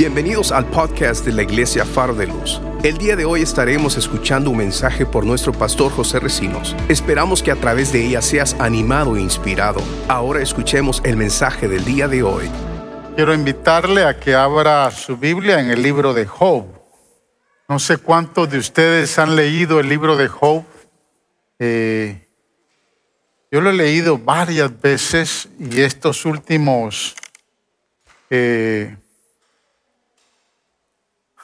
Bienvenidos al podcast de la Iglesia Faro de Luz. El día de hoy estaremos escuchando un mensaje por nuestro pastor José Recinos. Esperamos que a través de ella seas animado e inspirado. Ahora escuchemos el mensaje del día de hoy. Quiero invitarle a que abra su Biblia en el libro de Job. No sé cuántos de ustedes han leído el libro de Job. Eh, yo lo he leído varias veces y estos últimos eh,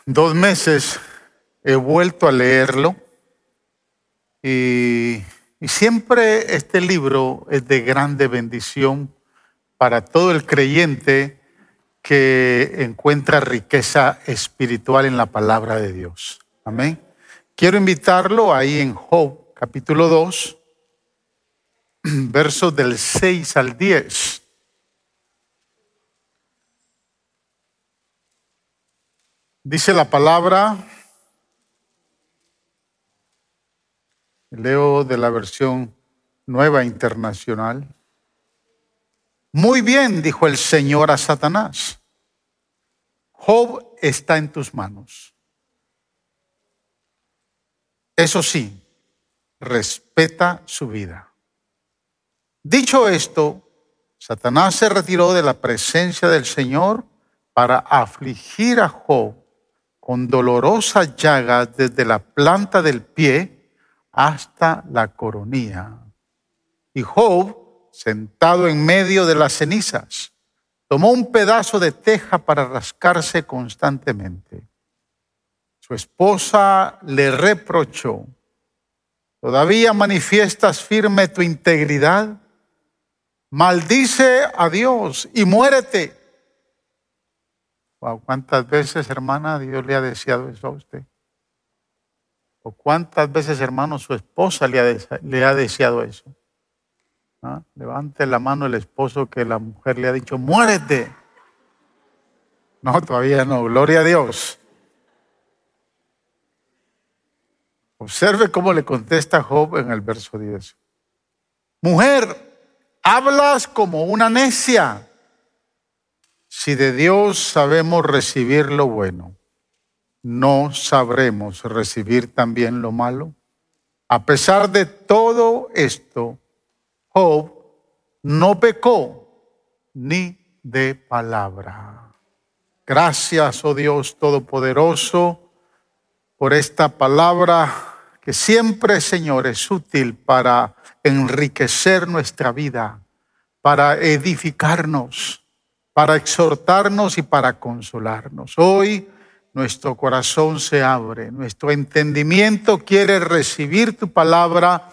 dos meses he vuelto a leerlo y, siempre este libro es de grande bendición para todo el creyente que encuentra riqueza espiritual en la palabra de Dios. Amén. Quiero invitarlo ahí en Job capítulo 2 versos del 6 al 10. Dice la palabra, leo de la versión nueva internacional. Muy bien, dijo el Señor a Satanás. Job está en tus manos. Eso sí, respeta su vida. Dicho esto, Satanás se retiró de la presencia del Señor para afligir a Job con dolorosas llagas desde la planta del pie hasta la coronilla. Y Job, sentado en medio de las cenizas, tomó un pedazo de teja para rascarse constantemente. Su esposa le reprochó, ¿todavía manifiestas firme tu integridad? maldice a Dios y muérete. ¿Cuántas veces, hermana, Dios le ha deseado eso a usted? ¿O cuántas veces, hermano, su esposa le ha, deseado eso? ¿Ah? Levante la mano el esposo que la mujer le ha dicho, muérete. No, todavía no, gloria a Dios. Observe cómo le contesta Job en el verso 10. Mujer, Hablas como una necia. Si de Dios sabemos recibir lo bueno, ¿no sabremos recibir también lo malo? A pesar de todo esto, Job no pecó ni de palabra. Gracias, oh Dios Todopoderoso, por esta palabra que siempre, Señor, es útil para enriquecer nuestra vida, para edificarnos, para exhortarnos y para consolarnos. Hoy nuestro corazón se abre, nuestro entendimiento quiere recibir tu palabra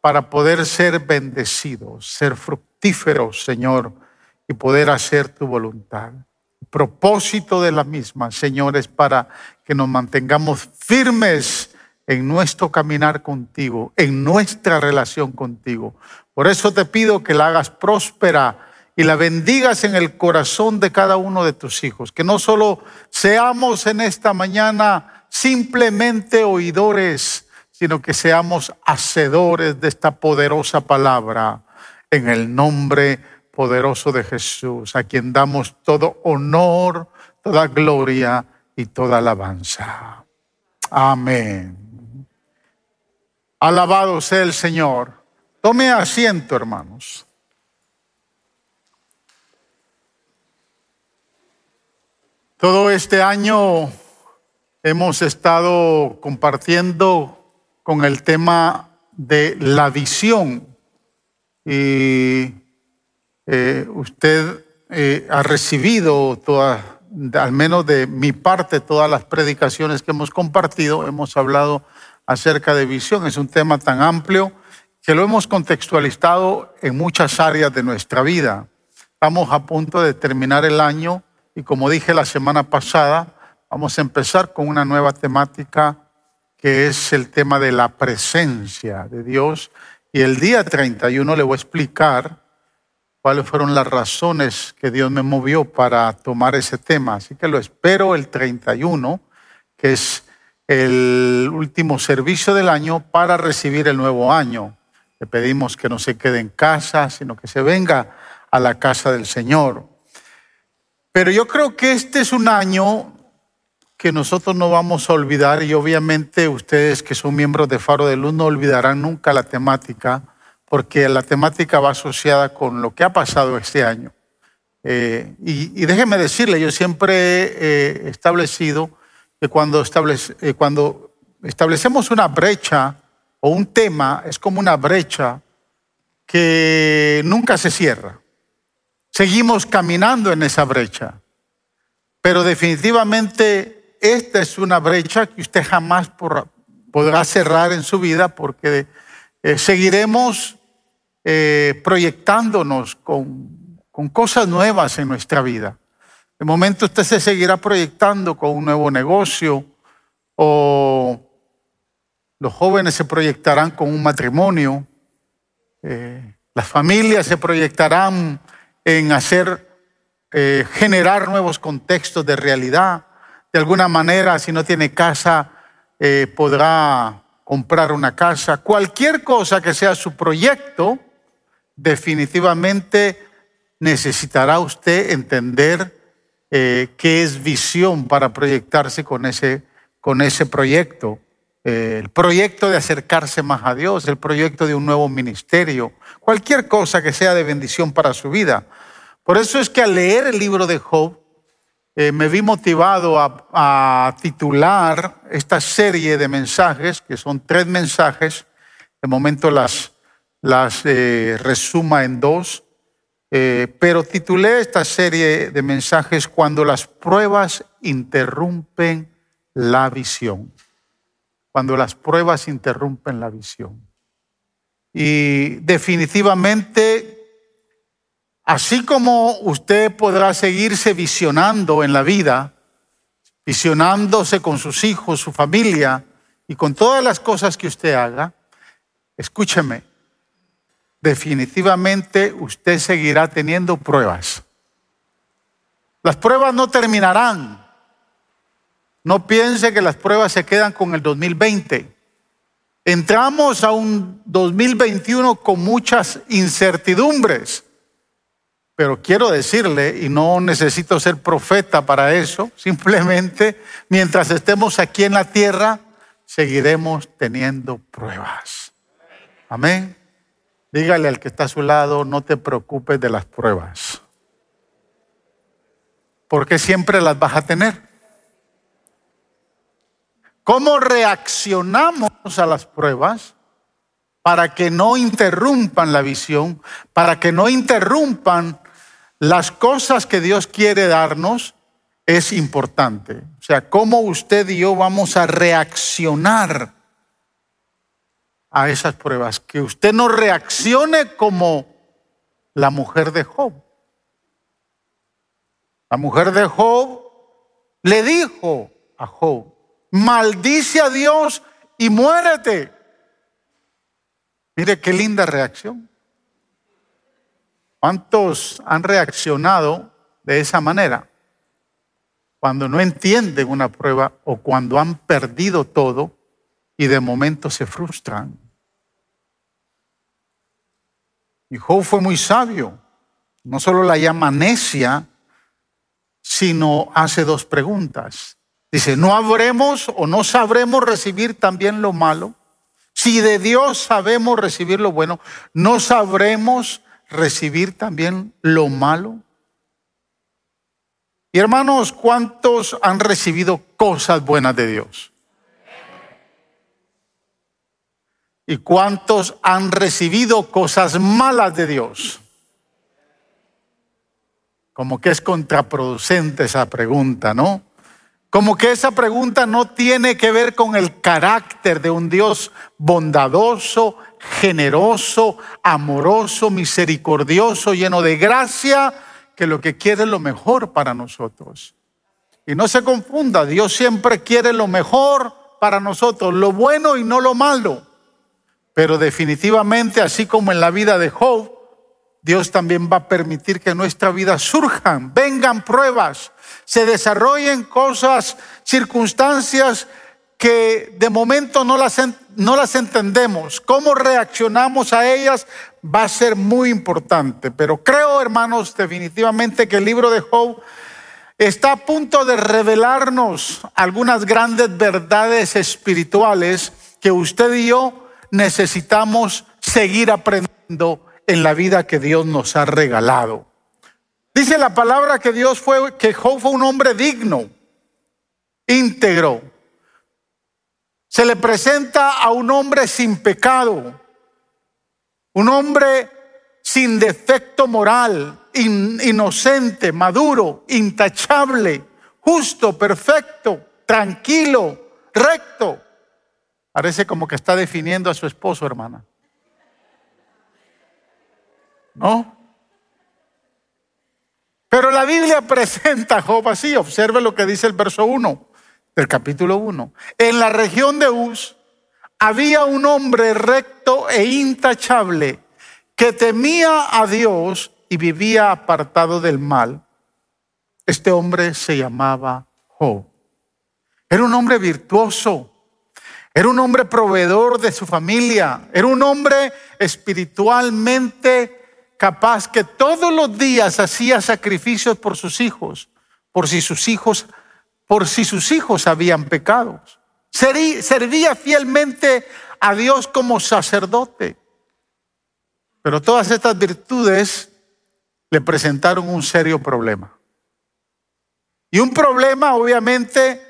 para poder ser bendecidos, ser fructíferos, Señor, y poder hacer tu voluntad. El propósito de la misma, Señor, es para que nos mantengamos firmes en nuestro caminar contigo, en nuestra relación contigo. Por eso te pido que la hagas próspera y la bendigas en el corazón de cada uno de tus hijos. Que no solo seamos en esta mañana simplemente oidores, sino que seamos hacedores de esta poderosa palabra en el nombre poderoso de Jesús, a quien damos todo honor, toda gloria y toda alabanza. Amén. Alabado sea el Señor. Tome asiento, hermanos. Todo este año hemos estado compartiendo con el tema de la visión y eh, usted eh, ha recibido al menos de mi parte, todas las predicaciones que hemos compartido. Hemos hablado acerca de visión. Es un tema tan amplio que lo hemos contextualizado en muchas áreas de nuestra vida. Estamos a punto de terminar el año y como dije la semana pasada, vamos a empezar con una nueva temática que es el tema de la presencia de Dios. Y el día 31 le voy a explicar cuáles fueron las razones que Dios me movió para tomar ese tema. Así que lo espero el 31, que es el último servicio del año para recibir el nuevo año. Le pedimos que no se quede en casa, sino que se venga a la casa del Señor. Pero yo creo que este es un año que nosotros no vamos a olvidar y obviamente ustedes que son miembros de Faro de Luz no olvidarán nunca la temática porque la temática va asociada con lo que ha pasado este año. Eh, y, déjenme decirle, yo siempre he establecido que eh, cuando establecemos una brecha o un tema, es como una brecha que nunca se cierra. Seguimos caminando en esa brecha. Pero definitivamente esta es una brecha que usted jamás podrá cerrar en su vida porque eh, seguiremos eh, proyectándonos con, cosas nuevas en nuestra vida. De momento usted se seguirá proyectando con un nuevo negocio o los jóvenes se proyectarán con un matrimonio, eh, las familias se proyectarán en hacer, generar nuevos contextos de realidad de alguna manera, si no tiene casa, eh, podrá comprar una casa. Cualquier cosa que sea su proyecto, definitivamente necesitará usted entender eh, qué es visión para proyectarse con ese, con ese proyecto. El proyecto de acercarse más a Dios, el proyecto de un nuevo ministerio, cualquier cosa que sea de bendición para su vida. Por eso es que al leer el libro de Job, eh, me vi motivado a, titular esta serie de mensajes, que son tres mensajes, de momento las, las eh, en dos, eh, pero titulé esta serie de mensajes cuando las pruebas interrumpen la visión. Cuando las pruebas interrumpen la visión. Y definitivamente Así como usted podrá seguirse visionando en la vida, visionándose con sus hijos, su familia y con todas las cosas que usted haga, escúcheme, definitivamente usted seguirá teniendo pruebas. Las pruebas no terminarán. No piense que las pruebas se quedan con el 2020. Entramos a un 2021 con muchas incertidumbres. Pero quiero decirle, y no necesito ser profeta para eso, simplemente mientras estemos aquí en la tierra, seguiremos teniendo pruebas. Amén. Dígale al que está a su lado, no te preocupes de las pruebas. Porque siempre las vas a tener. ¿Cómo reaccionamos a las pruebas? para que no interrumpan la visión, para que no interrumpan las cosas que Dios quiere darnos es importante. O sea, cómo usted y yo vamos a reaccionar a esas pruebas. Que usted no reaccione como la mujer de Job. La mujer de Job le dijo a Job, maldice a Dios y muérete. Mire qué linda reacción. ¿Cuántos han reaccionado de esa manera? Cuando no entienden una prueba o cuando han perdido todo y de momento se frustran. Y Job fue muy sabio. No solo la llama necia, sino hace dos preguntas. Dice, ¿no habremos o no sabremos recibir también lo malo? Si de Dios sabemos recibir lo bueno, ¿no sabremos recibir también lo malo? Y hermanos, ¿cuántos han recibido cosas buenas de Dios? ¿Y cuántos han recibido cosas malas de Dios? Como que es contraproducente esa pregunta, ¿no? Como que esa pregunta no tiene que ver con el carácter de un Dios bondadoso, generoso, amoroso, misericordioso, lleno de gracia, que lo que quiere es lo mejor para nosotros. Y no se confunda, Dios siempre quiere lo mejor para nosotros, lo bueno y no lo malo. Pero definitivamente, así como en la vida de Job, Dios también va a permitir que en nuestra vida surjan, vengan pruebas, se desarrollen cosas, circunstancias que de momento no las, no las entendemos. Cómo reaccionamos a ellas va a ser muy importante. Pero creo, hermanos, definitivamente que el libro de Job está a punto de revelarnos algunas grandes verdades espirituales que usted y yo necesitamos seguir aprendiendo en la vida que Dios nos ha regalado. Dice la palabra que Dios fue, que Job fue un hombre digno, íntegro. Se le presenta a un hombre sin pecado, un hombre sin defecto moral, inocente, maduro, intachable, justo, perfecto, tranquilo, recto. Parece como que está definiendo a su esposo, hermana. ¿No? Pero la Biblia presenta a Job así. Observe lo que dice el verso 1 del capítulo 1. En la región de Uz había un hombre recto e intachable que temía a Dios y vivía apartado del mal. Este hombre se llamaba Job. Era un hombre virtuoso, era un hombre proveedor de su familia, era un hombre espiritualmente capaz que todos los días hacía sacrificios por sus hijos, por si sus hijos, por si sus hijos habían pecados. Servía fielmente a Dios como sacerdote. Pero todas estas virtudes le presentaron un serio problema. Y un problema, obviamente,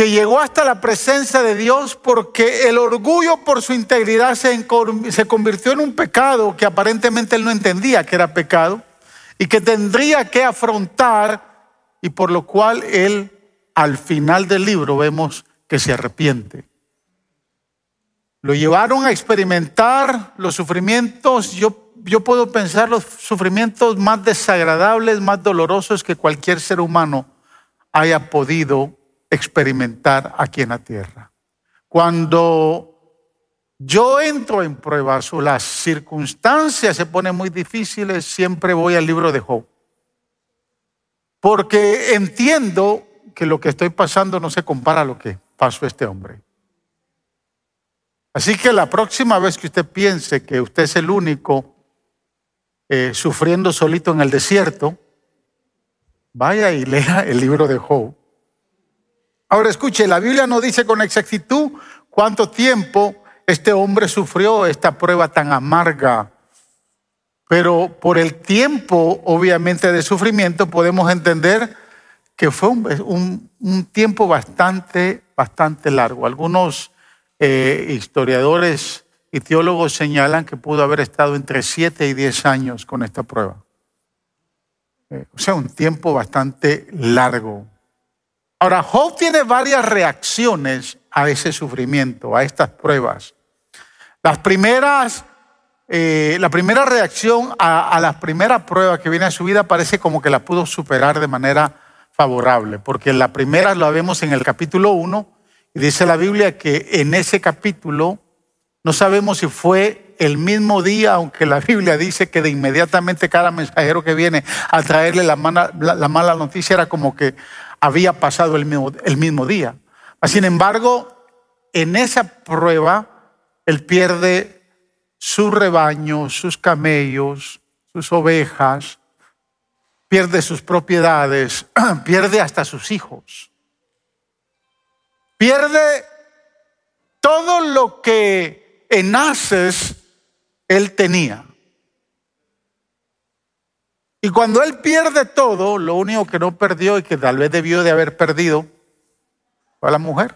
que llegó hasta la presencia de Dios porque el orgullo por su integridad se, convirtió en un pecado que aparentemente él no entendía que era pecado y que tendría que afrontar y por lo cual él al final del libro vemos que se arrepiente. Lo llevaron a experimentar los sufrimientos, yo, yo puedo pensar los sufrimientos más desagradables, más dolorosos que cualquier ser humano haya podido experimentar aquí en la tierra. Cuando yo entro en pruebas o las circunstancias se ponen muy difíciles, siempre voy al libro de Job. Porque entiendo que lo que estoy pasando no se compara a lo que pasó este hombre. Así que la próxima vez que usted piense que usted es el único eh, sufriendo solito en el desierto, vaya y lea el libro de Job. Ahora escuche, la Biblia no dice con exactitud cuánto tiempo este hombre sufrió esta prueba tan amarga, pero por el tiempo, obviamente, de sufrimiento podemos entender que fue un, tiempo bastante, bastante largo. Algunos eh, historiadores y teólogos señalan que pudo haber estado entre 7 y 10 años con esta prueba. Eh, o sea, un tiempo bastante largo. Ahora, Job tiene varias reacciones a ese sufrimiento, a estas pruebas. Las primeras, eh, la primera reacción a, a la primera prueba que viene a su vida parece como que la pudo superar de manera favorable, porque la primera la vemos en el capítulo 1, y dice la Biblia que en ese capítulo no sabemos si fue el mismo día, aunque la Biblia dice que de inmediatamente cada mensajero que viene a traerle la, mala noticia era como que había pasado el mismo, día. Sin embargo, en esa prueba, él pierde su rebaño, sus camellos, sus ovejas, pierde sus propiedades, pierde hasta sus hijos pierde todo lo que en Ases él tenía. Y cuando él pierde todo, lo único que no perdió y que tal vez debió de haber perdido fue a la mujer.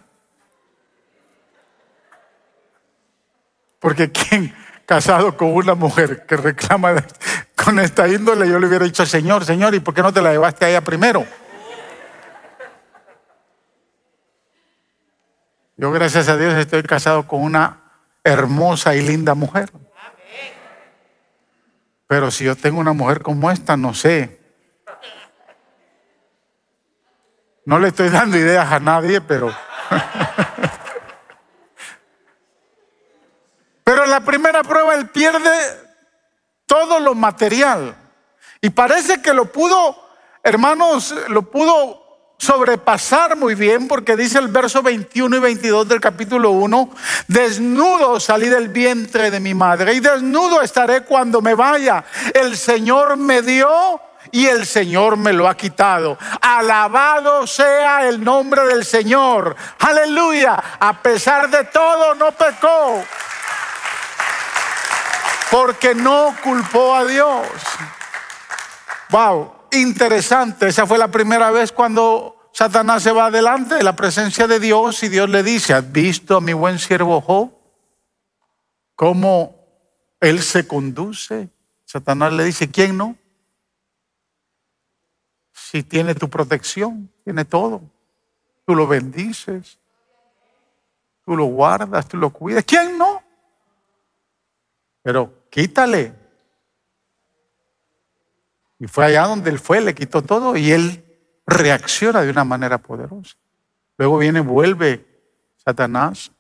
Porque quien casado con una mujer que reclama con esta índole, yo le hubiera dicho, Señor, Señor, ¿y por qué no te la llevaste a ella primero? Yo gracias a Dios estoy casado con una hermosa y linda mujer. Pero si yo tengo una mujer como esta, no sé. No le estoy dando ideas a nadie, pero... pero en la primera prueba él pierde todo lo material. Y parece que lo pudo, hermanos, lo pudo sobrepasar muy bien porque dice el verso 21 y 22 del capítulo 1, desnudo salí del vientre de mi madre y desnudo estaré cuando me vaya. El Señor me dio y el Señor me lo ha quitado. Alabado sea el nombre del Señor. Aleluya. A pesar de todo, no pecó. Porque no culpó a Dios. Wow, interesante. Esa fue la primera vez cuando Satanás se va adelante de la presencia de Dios y Dios le dice, ¿has visto a mi buen siervo Job? ¿Cómo él se conduce? Satanás le dice, ¿quién no? Si tiene tu protección, tiene todo. Tú lo bendices, tú lo guardas, tú lo cuidas. ¿Quién no? Pero quítale. Y fue allá donde él fue, le quitó todo y él reacciona de una manera poderosa. Luego viene, vuelve Satanás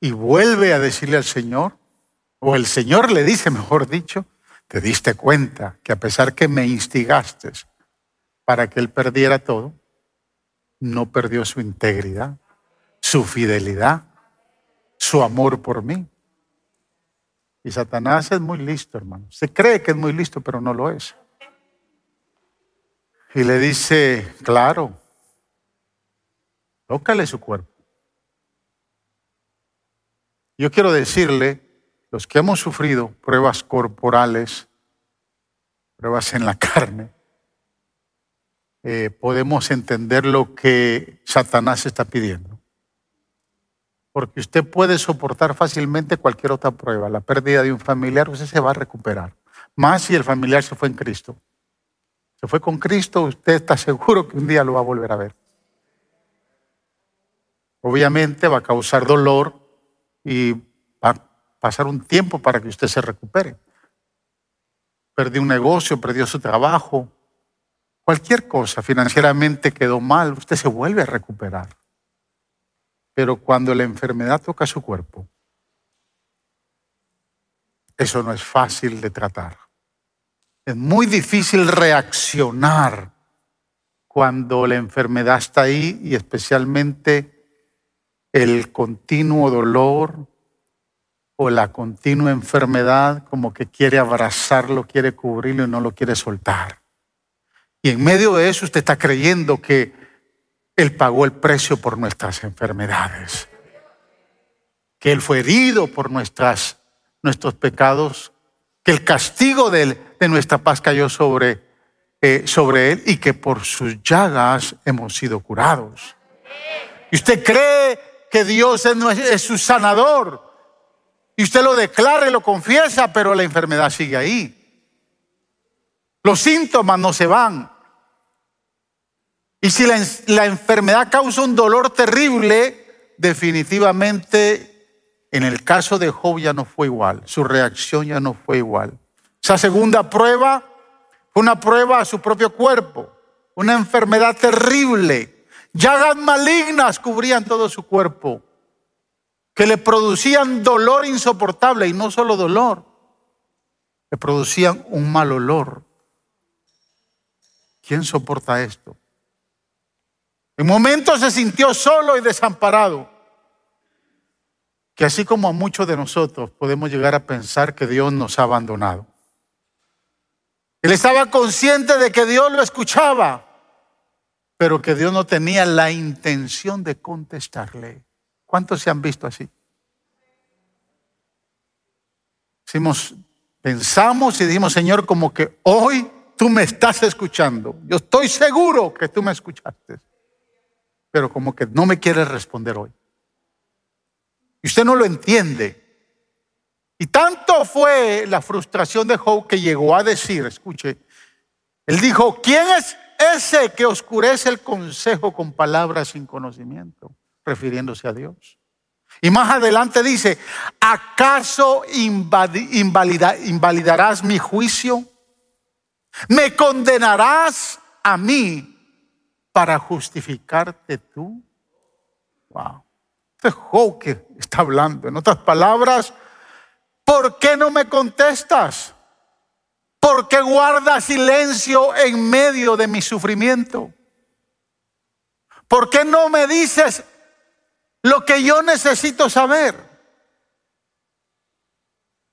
y vuelve a decirle al Señor, o el Señor le dice, mejor dicho, te diste cuenta que a pesar que me instigaste para que él perdiera todo, no perdió su integridad, su fidelidad, su amor por mí. Y Satanás es muy listo, hermano. Se cree que es muy listo, pero no lo es. Y le dice, claro, tócale su cuerpo. Yo quiero decirle, los que hemos sufrido pruebas corporales, pruebas en la carne, eh, podemos entender lo que Satanás está pidiendo. Porque usted puede soportar fácilmente cualquier otra prueba, la pérdida de un familiar, usted se va a recuperar. Más si el familiar se fue en Cristo. Se fue con Cristo, usted está seguro que un día lo va a volver a ver. Obviamente va a causar dolor y va a pasar un tiempo para que usted se recupere. Perdió un negocio, perdió su trabajo, cualquier cosa, financieramente quedó mal, usted se vuelve a recuperar. Pero cuando la enfermedad toca su cuerpo, eso no es fácil de tratar. Es muy difícil reaccionar cuando la enfermedad está ahí y especialmente el continuo dolor o la continua enfermedad como que quiere abrazarlo, quiere cubrirlo y no lo quiere soltar. Y en medio de eso usted está creyendo que Él pagó el precio por nuestras enfermedades, que Él fue herido por nuestras, nuestros pecados, que el castigo de Él de nuestra paz cayó sobre, eh, sobre él y que por sus llagas hemos sido curados. Y usted cree que Dios es, es su sanador. Y usted lo declara y lo confiesa, pero la enfermedad sigue ahí. Los síntomas no se van. Y si la, enfermedad causa un dolor terrible, definitivamente en el caso de Job ya no fue igual, su reacción ya no fue igual. Esa segunda prueba fue una prueba a su propio cuerpo, una enfermedad terrible. Llagas malignas cubrían todo su cuerpo, que le producían dolor insoportable y no solo dolor, le producían un mal olor. ¿Quién soporta esto? En momentos se sintió solo y desamparado, que así como a muchos de nosotros podemos llegar a pensar que Dios nos ha abandonado. Él estaba consciente de que Dios lo escuchaba, pero que Dios no tenía la intención de contestarle. ¿Cuántos se han visto así? Decimos, pensamos y dijimos, Señor, como que hoy tú me estás escuchando. Yo estoy seguro que tú me escuchaste, pero como que no me quieres responder hoy. Y usted no lo entiende. Y tanto fue la frustración de Job que llegó a decir, escuche, él dijo, ¿quién es ese que oscurece el consejo con palabras sin conocimiento? Refiriéndose a Dios. Y más adelante dice, ¿acaso invalidarás mi juicio? ¿Me condenarás a mí para justificarte tú? Wow. Este es que está hablando. En otras palabras, ¿Por qué no me contestas? ¿Por qué guardas silencio en medio de mi sufrimiento? ¿Por qué no me dices lo que yo necesito saber?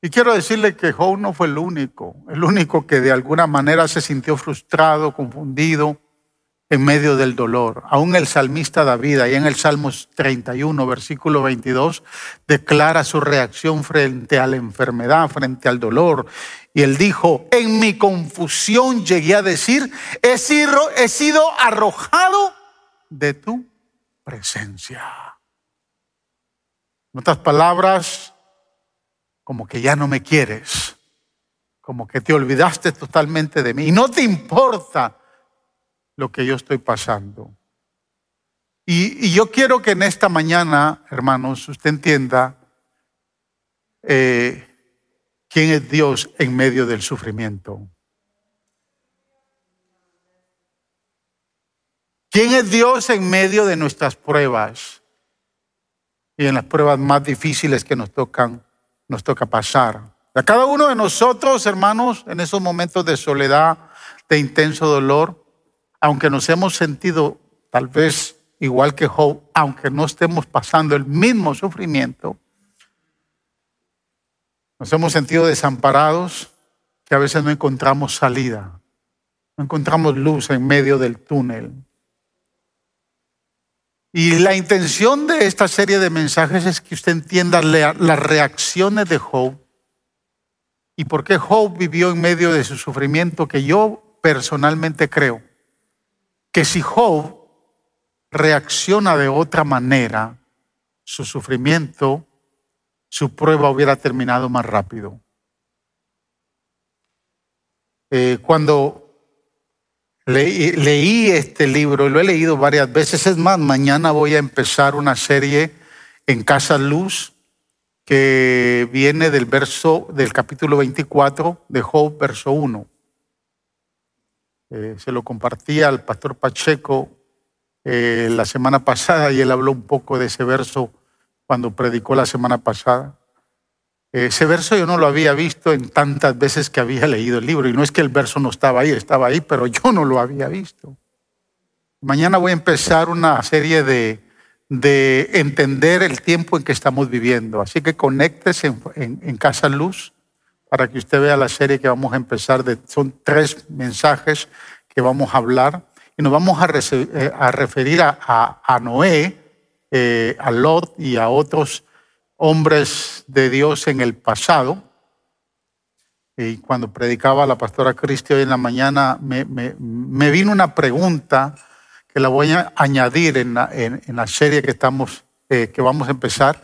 Y quiero decirle que Job no fue el único, el único que de alguna manera se sintió frustrado, confundido en medio del dolor. Aún el salmista David, ahí en el Salmos 31, versículo 22, declara su reacción frente a la enfermedad, frente al dolor. Y él dijo, en mi confusión llegué a decir, he sido, he sido arrojado de tu presencia. En otras palabras, como que ya no me quieres, como que te olvidaste totalmente de mí y no te importa lo que yo estoy pasando. Y, yo quiero que en esta mañana, hermanos, usted entienda eh, quién es Dios en medio del sufrimiento. ¿Quién es Dios en medio de nuestras pruebas? Y en las pruebas más difíciles que nos tocan nos toca pasar. A cada uno de nosotros, hermanos, en esos momentos de soledad, de intenso dolor, aunque nos hemos sentido tal vez igual que Job, aunque no estemos pasando el mismo sufrimiento, nos hemos sentido desamparados, que a veces no encontramos salida, no encontramos luz en medio del túnel. Y la intención de esta serie de mensajes es que usted entienda las reacciones de Job y por qué Job vivió en medio de su sufrimiento, que yo personalmente creo que si Job reacciona de otra manera, su sufrimiento, su prueba hubiera terminado más rápido. Eh, cuando leí este libro y lo he leído varias veces. Es más, mañana voy a empezar una serie en Casa Luz que viene del verso del capítulo 24 de Job, verso 1. Eh, se lo compartí al pastor Pacheco eh, la semana pasada y él habló un poco de ese verso cuando predicó la semana pasada. Ese verso yo no lo había visto en tantas veces que había leído el libro. Y no es que el verso no estaba ahí, estaba ahí, pero yo no lo había visto. Mañana voy a empezar una serie de, de entender el tiempo en que estamos viviendo. Así que conéctese en, Casa Luz para que usted vea la serie que vamos a empezar. Son tres mensajes que vamos a hablar y nos vamos a, eh, referir a, Noé, eh, a Lot y a otros hombres de Dios en el pasado. Y cuando predicaba la pastora Cristi hoy en la mañana, me, vino una pregunta que la voy a añadir en la, serie que, estamos, eh, que vamos a empezar.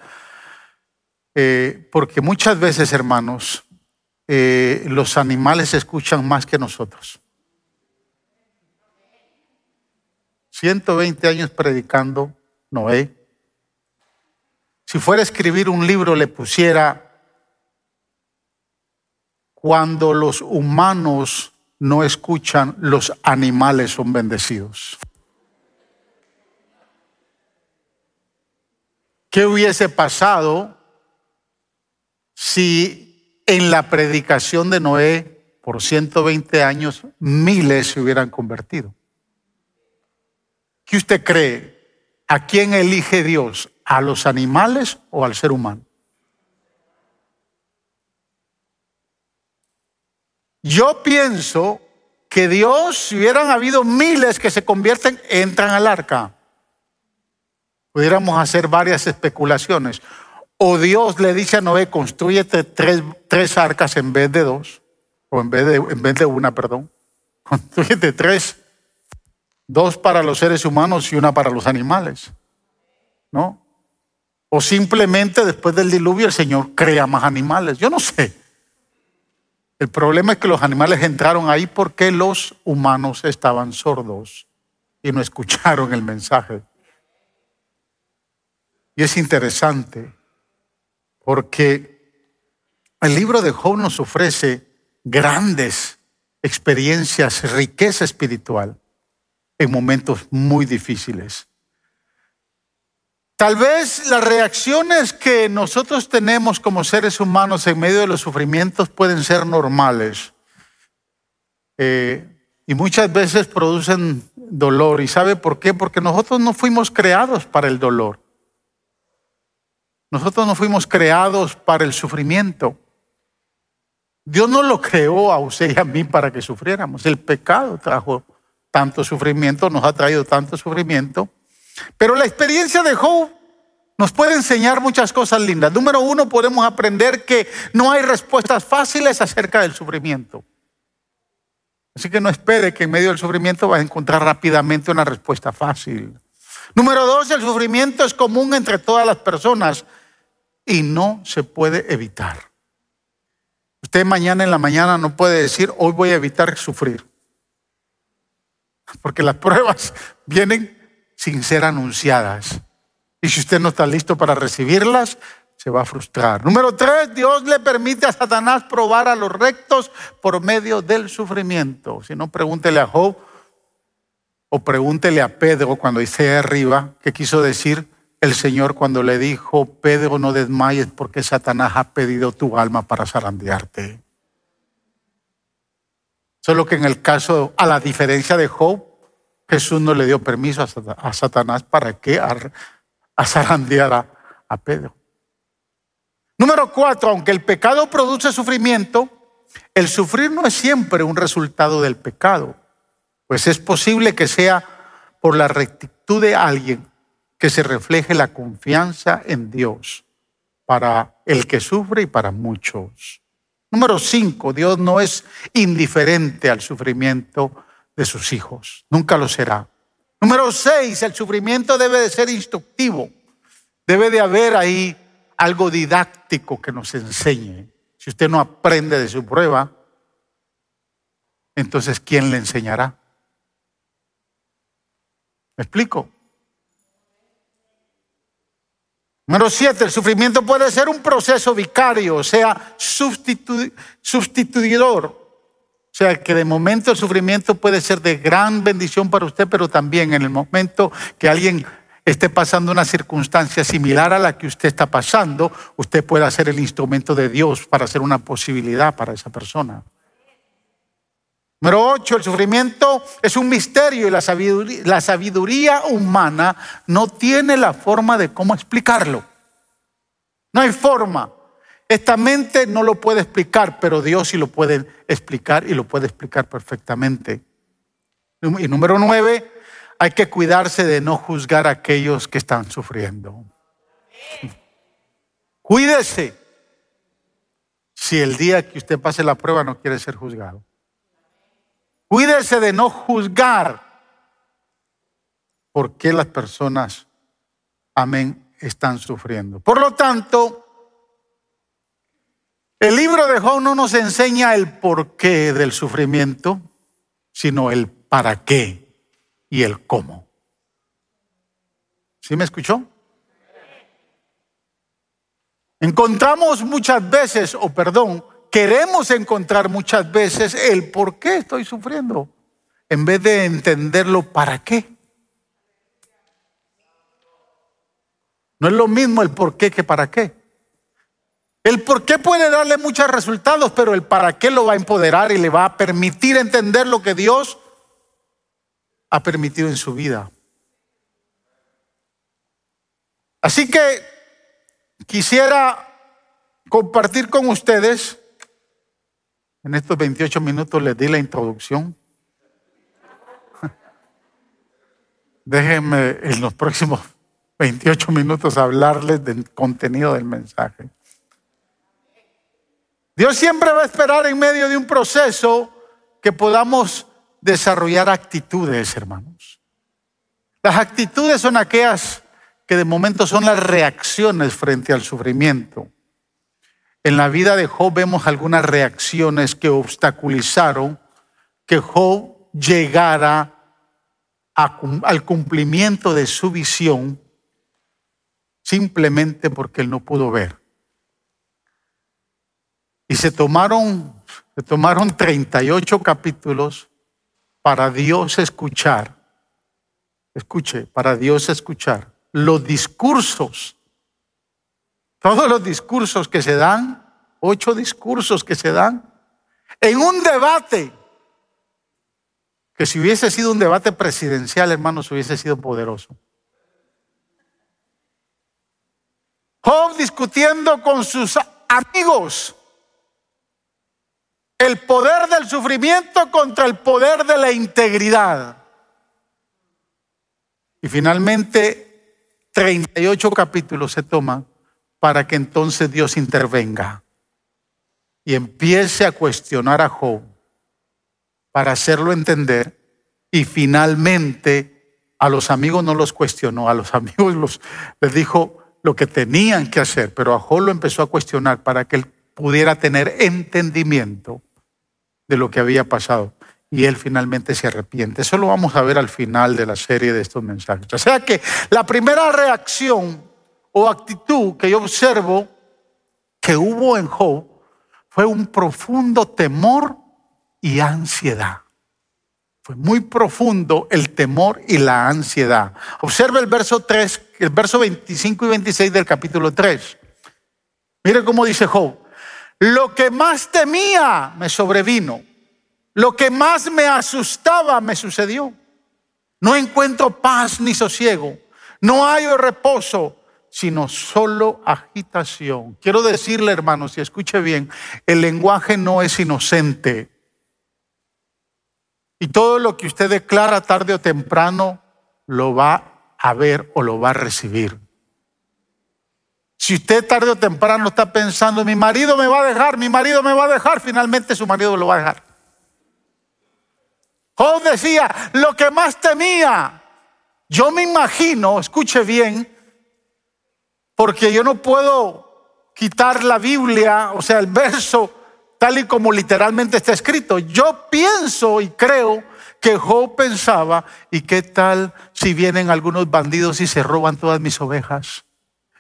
Porque muchas veces, hermanos, eh, los animales escuchan más que nosotros. 120 años predicando Noé, si fuera a escribir un libro, le pusiera cuando los humanos no escuchan, los animales son bendecidos. ¿Qué hubiese pasado si en la predicación de Noé por 120 años miles se hubieran convertido? ¿Qué usted cree? ¿A quién elige Dios? a los animales o al ser humano. Yo pienso que Dios, si hubieran habido miles que se convierten, entran al arca. Pudiéramos hacer varias especulaciones. O Dios le dice a Noé, construyete tres, arcas en vez de dos, o en vez de, en vez de una, perdón. Construyete tres, dos para los seres humanos y una para los animales. ¿No? O simplemente después del diluvio el Señor crea más animales. Yo no sé. El problema es que los animales entraron ahí porque los humanos estaban sordos y no escucharon el mensaje. Y es interesante porque el libro de Job nos ofrece grandes experiencias, riqueza espiritual en momentos muy difíciles. Tal vez las reacciones que nosotros tenemos como seres humanos en medio de los sufrimientos pueden ser normales eh, y muchas veces producen dolor. ¿Y sabe por qué? Porque nosotros no fuimos creados para el dolor. Nosotros no fuimos creados para el sufrimiento. Dios no lo creó a usted y a mí para que sufriéramos. El pecado trajo tanto sufrimiento, nos ha traído tanto sufrimiento. Pero la experiencia de Job nos puede enseñar muchas cosas lindas. Número uno, podemos aprender que no hay respuestas fáciles acerca del sufrimiento. Así que no espere que en medio del sufrimiento va a encontrar rápidamente una respuesta fácil. Número dos, el sufrimiento es común entre todas las personas y no se puede evitar. Usted mañana en la mañana no puede decir, hoy voy a evitar sufrir. Porque las pruebas vienen sin ser anunciadas. Y si usted no está listo para recibirlas, se va a frustrar. Número tres, Dios le permite a Satanás probar a los rectos por medio del sufrimiento. Si no, pregúntele a Job o pregúntele a Pedro cuando dice arriba, ¿qué quiso decir el Señor cuando le dijo, Pedro, no desmayes porque Satanás ha pedido tu alma para zarandearte? Solo que en el caso, a la diferencia de Job, Jesús no le dio permiso a Satanás para que a zarandear a Pedro. Número cuatro, aunque el pecado produce sufrimiento, el sufrir no es siempre un resultado del pecado, pues es posible que sea por la rectitud de alguien que se refleje la confianza en Dios para el que sufre y para muchos. Número cinco, Dios no es indiferente al sufrimiento de sus hijos, nunca lo será. Número seis, el sufrimiento debe de ser instructivo, debe de haber ahí algo didáctico que nos enseñe. Si usted no aprende de su prueba, entonces ¿quién le enseñará? ¿Me explico? Número siete, el sufrimiento puede ser un proceso vicario, o sea, sustituidor. O sea, que de momento el sufrimiento puede ser de gran bendición para usted, pero también en el momento que alguien esté pasando una circunstancia similar a la que usted está pasando, usted puede ser el instrumento de Dios para hacer una posibilidad para esa persona. Número ocho, el sufrimiento es un misterio y la sabiduría, humana no tiene la forma de cómo explicarlo. No hay forma. Esta mente no lo puede explicar, pero Dios sí lo puede explicar y lo puede explicar perfectamente. Y número nueve, hay que cuidarse de no juzgar a aquellos que están sufriendo. Cuídese si el día que usted pase la prueba no quiere ser juzgado. Cuídese de no juzgar por qué las personas, amén, están sufriendo. Por lo tanto, el libro de Job no nos enseña el porqué del sufrimiento, sino el para qué y el cómo. ¿Sí me escuchó? Encontramos muchas veces, o perdón, queremos encontrar muchas veces el por qué estoy sufriendo, en vez de entenderlo para qué. No es lo mismo el por qué que para qué. El por qué puede darle muchos resultados, pero el para qué lo va a empoderar y le va a permitir entender lo que Dios ha permitido en su vida. Así que quisiera compartir con ustedes, en estos 28 minutos les di la introducción. Déjenme en los próximos 28 minutos hablarles del contenido del mensaje. Dios siempre va a esperar en medio de un proceso que podamos desarrollar actitudes, hermanos. Las actitudes son aquellas que de momento son las reacciones frente al sufrimiento. En la vida de Job vemos algunas reacciones que obstaculizaron que Job llegara al cumplimiento de su visión simplemente porque él no pudo ver. Y se tomaron, se tomaron 38 capítulos para Dios escuchar, escuche, para Dios escuchar los discursos, todos los discursos que se dan, ocho discursos que se dan, en un debate, que si hubiese sido un debate presidencial, hermanos, hubiese sido poderoso. Job discutiendo con sus amigos El poder del sufrimiento contra el poder de la integridad. Y finalmente, 38 capítulos se toman para que entonces Dios intervenga y empiece a cuestionar a Job para hacerlo entender y finalmente a los amigos no los cuestionó, a los amigos los, les dijo lo que tenían que hacer, pero a Job lo empezó a cuestionar para que él pudiera tener entendimiento de lo que había pasado. Y él finalmente se arrepiente. Eso lo vamos a ver al final de la serie de estos mensajes. O sea que la primera reacción o actitud que yo observo que hubo en Job fue un profundo temor y ansiedad. Fue muy profundo el temor y la ansiedad. Observe el verso 3, el verso 25 y 26 del capítulo 3. Mire cómo dice Job. Lo que más temía me sobrevino. Lo que más me asustaba me sucedió. No encuentro paz ni sosiego. No hay reposo sino solo agitación. Quiero decirle, hermanos, y escuche bien, el lenguaje no es inocente. Y todo lo que usted declara tarde o temprano lo va a ver o lo va a recibir. Si usted tarde o temprano está pensando, mi marido me va a dejar, mi marido me va a dejar, finalmente su marido lo va a dejar. Job decía, lo que más temía, yo me imagino, escuche bien, porque yo no puedo quitar la Biblia, o sea, el verso tal y como literalmente está escrito. Yo pienso y creo que Job pensaba, ¿y qué tal si vienen algunos bandidos y se roban todas mis ovejas?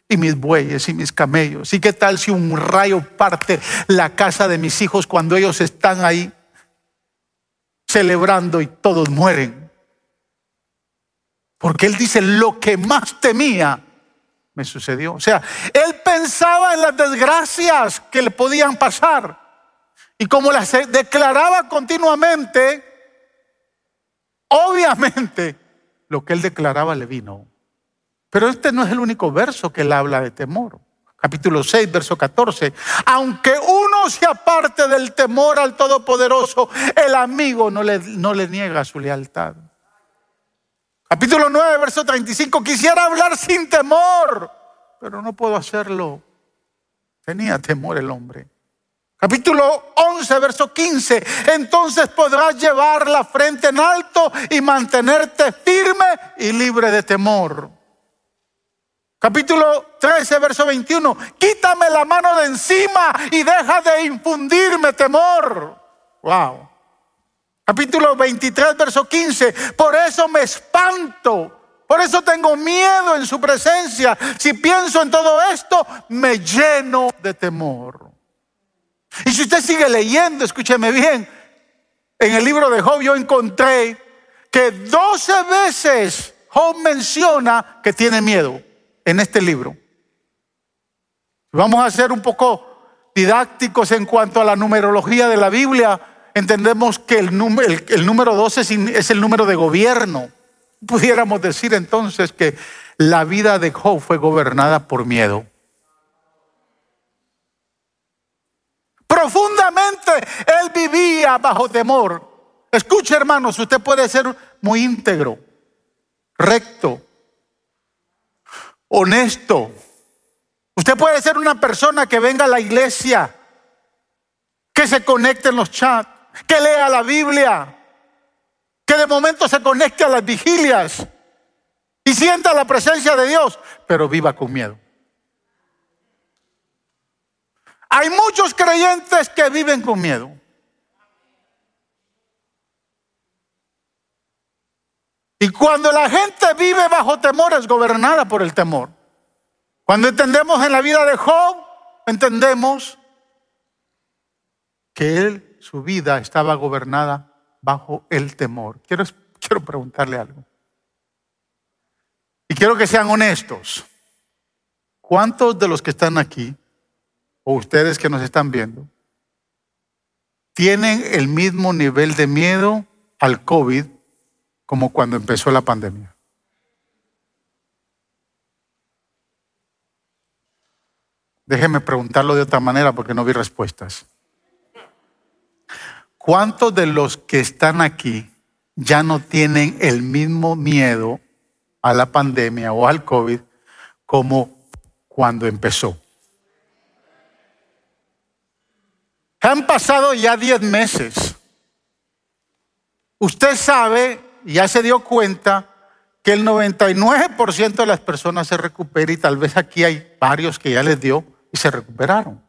Y mis bueyes y mis camellos. ¿Y qué tal si un rayo parte la casa de mis hijos cuando ellos están ahí celebrando y todos mueren? Porque él dice, lo que más temía me sucedió. O sea, él pensaba en las desgracias que le podían pasar. Y como las declaraba continuamente, obviamente lo que él declaraba le vino. Pero este no es el único verso que él habla de temor. Capítulo 6, verso 14. Aunque uno se aparte del temor al Todopoderoso, el amigo no le, no le niega su lealtad. Capítulo 9, verso 35. Quisiera hablar sin temor, pero no puedo hacerlo. Tenía temor el hombre. Capítulo 11, verso 15. Entonces podrás llevar la frente en alto y mantenerte firme y libre de temor. Capítulo 13, verso 21. Quítame la mano de encima y deja de infundirme temor. Wow. Capítulo 23, verso 15. Por eso me espanto. Por eso tengo miedo en su presencia. Si pienso en todo esto, me lleno de temor. Y si usted sigue leyendo, escúcheme bien, en el libro de Job yo encontré que 12 veces Job menciona que tiene miedo en este libro. Vamos a ser un poco didácticos en cuanto a la numerología de la Biblia entendemos que el, número, el, número 12 es el número de gobierno. Pudiéramos decir entonces que la vida de Job fue gobernada por miedo. Profundamente él vivía bajo temor. Escuche hermanos, usted puede ser muy íntegro, recto, honesto. Usted puede ser una persona que venga a la iglesia, que se conecte en los chats, que lea la Biblia, que de momento se conecte a las vigilias y sienta la presencia de Dios, pero viva con miedo. Hay muchos creyentes que viven con miedo. Y cuando la gente vive bajo temor es gobernada por el temor. Cuando entendemos en la vida de Job, entendemos que él su vida estaba gobernada bajo el temor. Quiero, quiero preguntarle algo. Y quiero que sean honestos. ¿Cuántos de los que están aquí, o ustedes que nos están viendo, tienen el mismo nivel de miedo al COVID como cuando empezó la pandemia? Déjeme preguntarlo de otra manera porque no vi respuestas. ¿Cuántos de los que están aquí ya no tienen el mismo miedo a la pandemia o al COVID como cuando empezó? Han pasado ya 10 meses. Usted sabe, ya se dio cuenta, que el 99% de las personas se recupera y tal vez aquí hay varios que ya les dio y se recuperaron.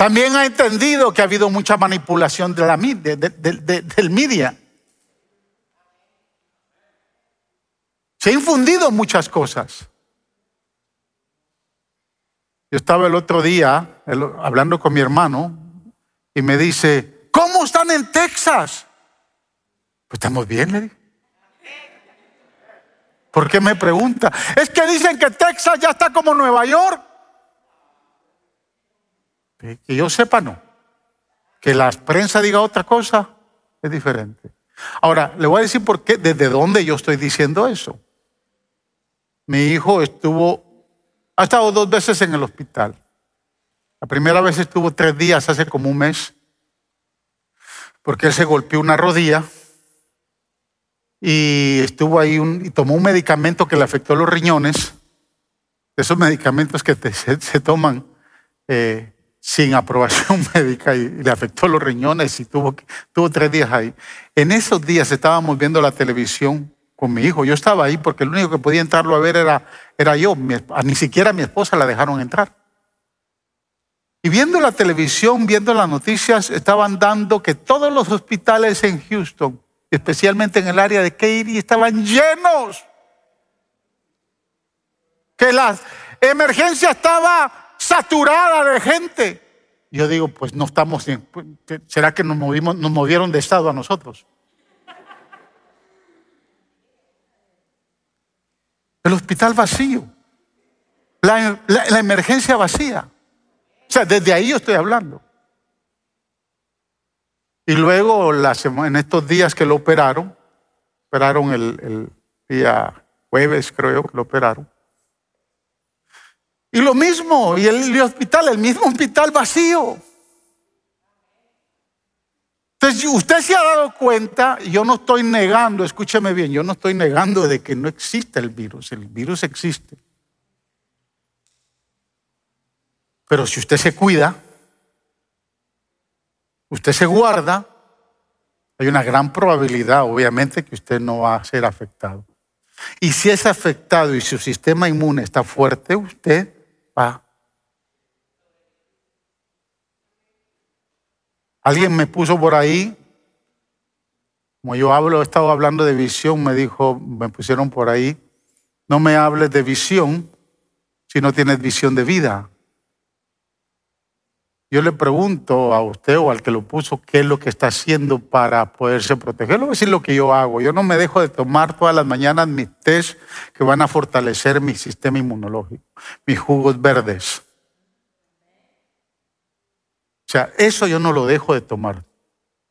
También ha entendido que ha habido mucha manipulación de la, del media. Se ha infundido muchas cosas. Yo estaba el otro día hablando con mi hermano y me dice, ¿cómo están en Texas? Pues estamos bien, le. ¿Por qué me pregunta? Es que dicen que Texas ya está como Nueva York. Que yo sepa, no. Que la prensa diga otra cosa es diferente. Ahora, le voy a decir por qué, desde dónde yo estoy diciendo eso. Mi hijo estuvo, ha estado dos veces en el hospital. La primera vez estuvo tres días, hace como un mes, porque él se golpeó una rodilla y estuvo ahí y tomó un medicamento que le afectó los riñones, esos medicamentos que se, toman eh, sin aprobación médica y, le afectó los riñones y tuvo, tuvo tres días ahí. En esos días estábamos viendo la televisión con mi hijo. Yo estaba ahí porque el único que podía entrarlo a ver era, era yo. ni siquiera mi esposa la dejaron entrar. Y viendo la televisión, viendo las noticias, estaban dando que todos los hospitales en Houston especialmente en el área de Katy, estaban llenos. Que la emergencia estaba saturada de gente. Yo digo, pues no estamos, bien. Pues, ¿será que nos, movimos, nos movieron de estado a nosotros? El hospital vacío, la, la emergencia vacía. O sea, desde ahí yo estoy hablando. Y luego en estos días que lo operaron, operaron el, día jueves creo que lo operaron. Y lo mismo, y el, hospital, el mismo hospital vacío. Entonces, usted se ha dado cuenta, yo no estoy negando, escúcheme bien, yo no estoy negando de que no existe el virus, el virus existe. Pero si usted se cuida, usted se guarda, hay una gran probabilidad, obviamente, que usted no va a ser afectado. Y si es afectado y su sistema inmune está fuerte, usted va. Alguien me puso por ahí, como yo hablo, he estado hablando de visión, me dijo, me pusieron por ahí, no me hables de visión si no tienes visión de vida. Yo le pregunto a usted o al que lo puso qué es lo que está haciendo para poderse proteger. Le voy a decir lo que yo hago. Yo no me dejo de tomar todas las mañanas mis test que van a fortalecer mi sistema inmunológico, mis jugos verdes. O sea, eso yo no lo dejo de tomar.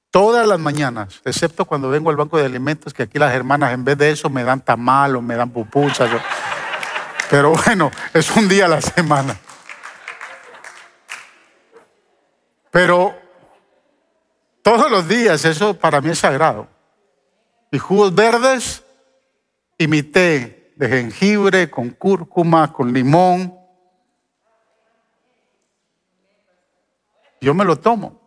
Todas las mañanas, excepto cuando vengo al banco de alimentos, que aquí las hermanas en vez de eso me dan tamal o me dan pupusas. Pero bueno, es un día a la semana. Pero todos los días eso para mí es sagrado. Mis jugos verdes y mi té de jengibre con cúrcuma, con limón. Yo me lo tomo.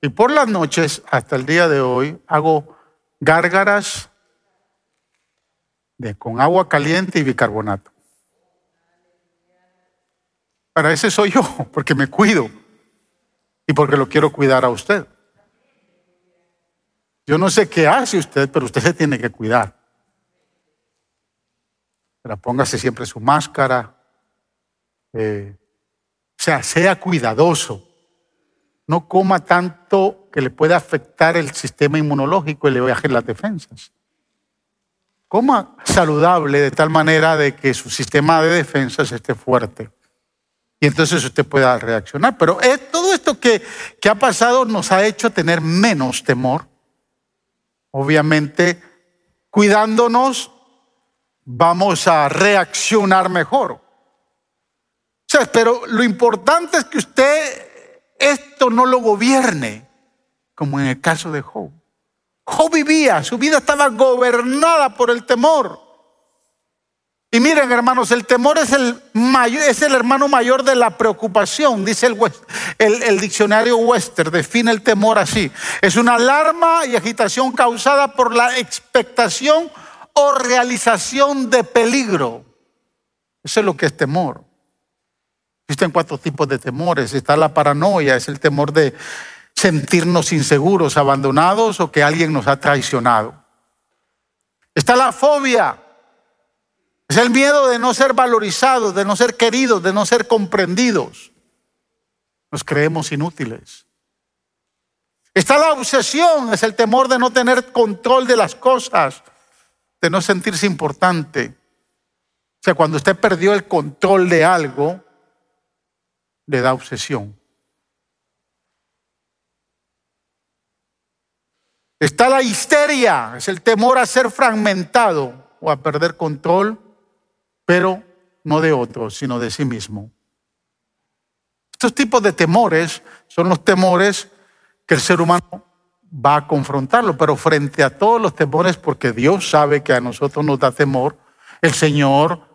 Y por las noches, hasta el día de hoy, hago gárgaras de, con agua caliente y bicarbonato. Para ese soy yo, porque me cuido y porque lo quiero cuidar a usted. Yo no sé qué hace usted, pero usted se tiene que cuidar. Pero póngase siempre su máscara. Eh, o sea, sea cuidadoso. No coma tanto que le pueda afectar el sistema inmunológico y le bajen las defensas. Coma saludable de tal manera de que su sistema de defensas esté fuerte. Y entonces usted pueda reaccionar. Pero todo esto que, que ha pasado nos ha hecho tener menos temor. Obviamente, cuidándonos, vamos a reaccionar mejor. Pero lo importante es que usted esto no lo gobierne, como en el caso de Job. Job vivía, su vida estaba gobernada por el temor. Y miren, hermanos, el temor es el, hermano mayor de la preocupación, dice el, diccionario Wester, define el temor así. Es una alarma y agitación causada por la expectación o realización de peligro. Eso es lo que es temor. Existen cuatro tipos de temores. Está la paranoia, es el temor de sentirnos inseguros, abandonados o que alguien nos ha traicionado. Está la fobia. Es el miedo de no ser valorizados, de no ser queridos, de no ser comprendidos. Nos creemos inútiles. Está la obsesión, es el temor de no tener control de las cosas, de no sentirse importante. O sea, cuando usted perdió el control de algo, le da obsesión. Está la histeria, es el temor a ser fragmentado o a perder control, pero no de otros, sino de sí mismo. Estos tipos de temores son los temores que el ser humano va a confrontarlo, pero frente a todos los temores, porque Dios sabe que a nosotros nos da temor, el Señor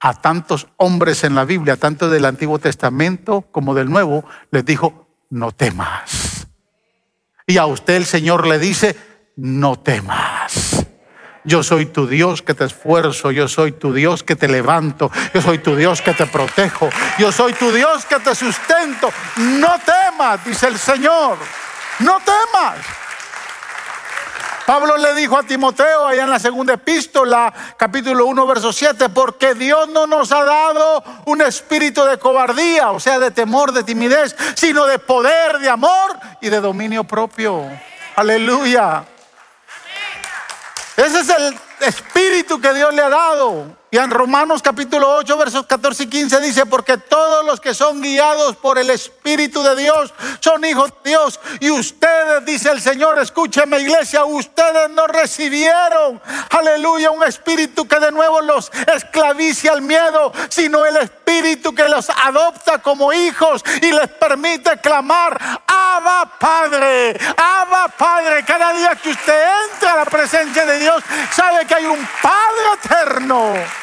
a tantos hombres en la Biblia, tanto del Antiguo Testamento como del Nuevo, les dijo, no temas. Y a usted el Señor le dice, no temas. Yo soy tu Dios que te esfuerzo, yo soy tu Dios que te levanto, yo soy tu Dios que te protejo, yo soy tu Dios que te sustento. No temas, dice el Señor, no temas. Pablo le dijo a Timoteo allá en la segunda epístola, capítulo 1, verso 7, porque Dios no nos ha dado un espíritu de cobardía, o sea, de temor, de timidez, sino de poder, de amor y de dominio propio. Aleluya. Ese es el espíritu que Dios le ha dado. Y en Romanos capítulo 8, versos 14 y 15 dice, porque todos los que son guiados por el Espíritu de Dios son hijos de Dios. Y ustedes, dice el Señor, escúcheme iglesia, ustedes no recibieron, aleluya, un espíritu que de nuevo los esclavice al miedo, sino el espíritu que los adopta como hijos y les permite clamar, Abba Padre, Abba Padre. Cada día que usted entra a la presencia de Dios, sabe que hay un Padre eterno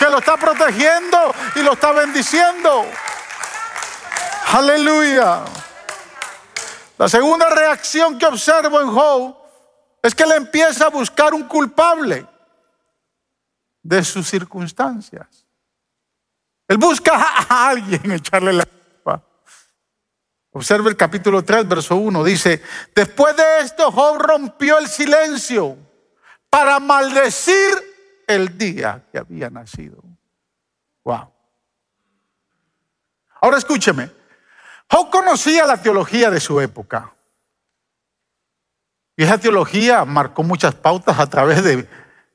que lo está protegiendo y lo está bendiciendo. Aleluya. La segunda reacción que observo en Job es que él empieza a buscar un culpable de sus circunstancias. Él busca a alguien echarle la culpa. Observe el capítulo 3, verso 1. Dice, después de esto Job rompió el silencio para maldecir el día que había nacido. Wow. Ahora escúcheme. Job conocía la teología de su época. Y esa teología marcó muchas pautas a través de,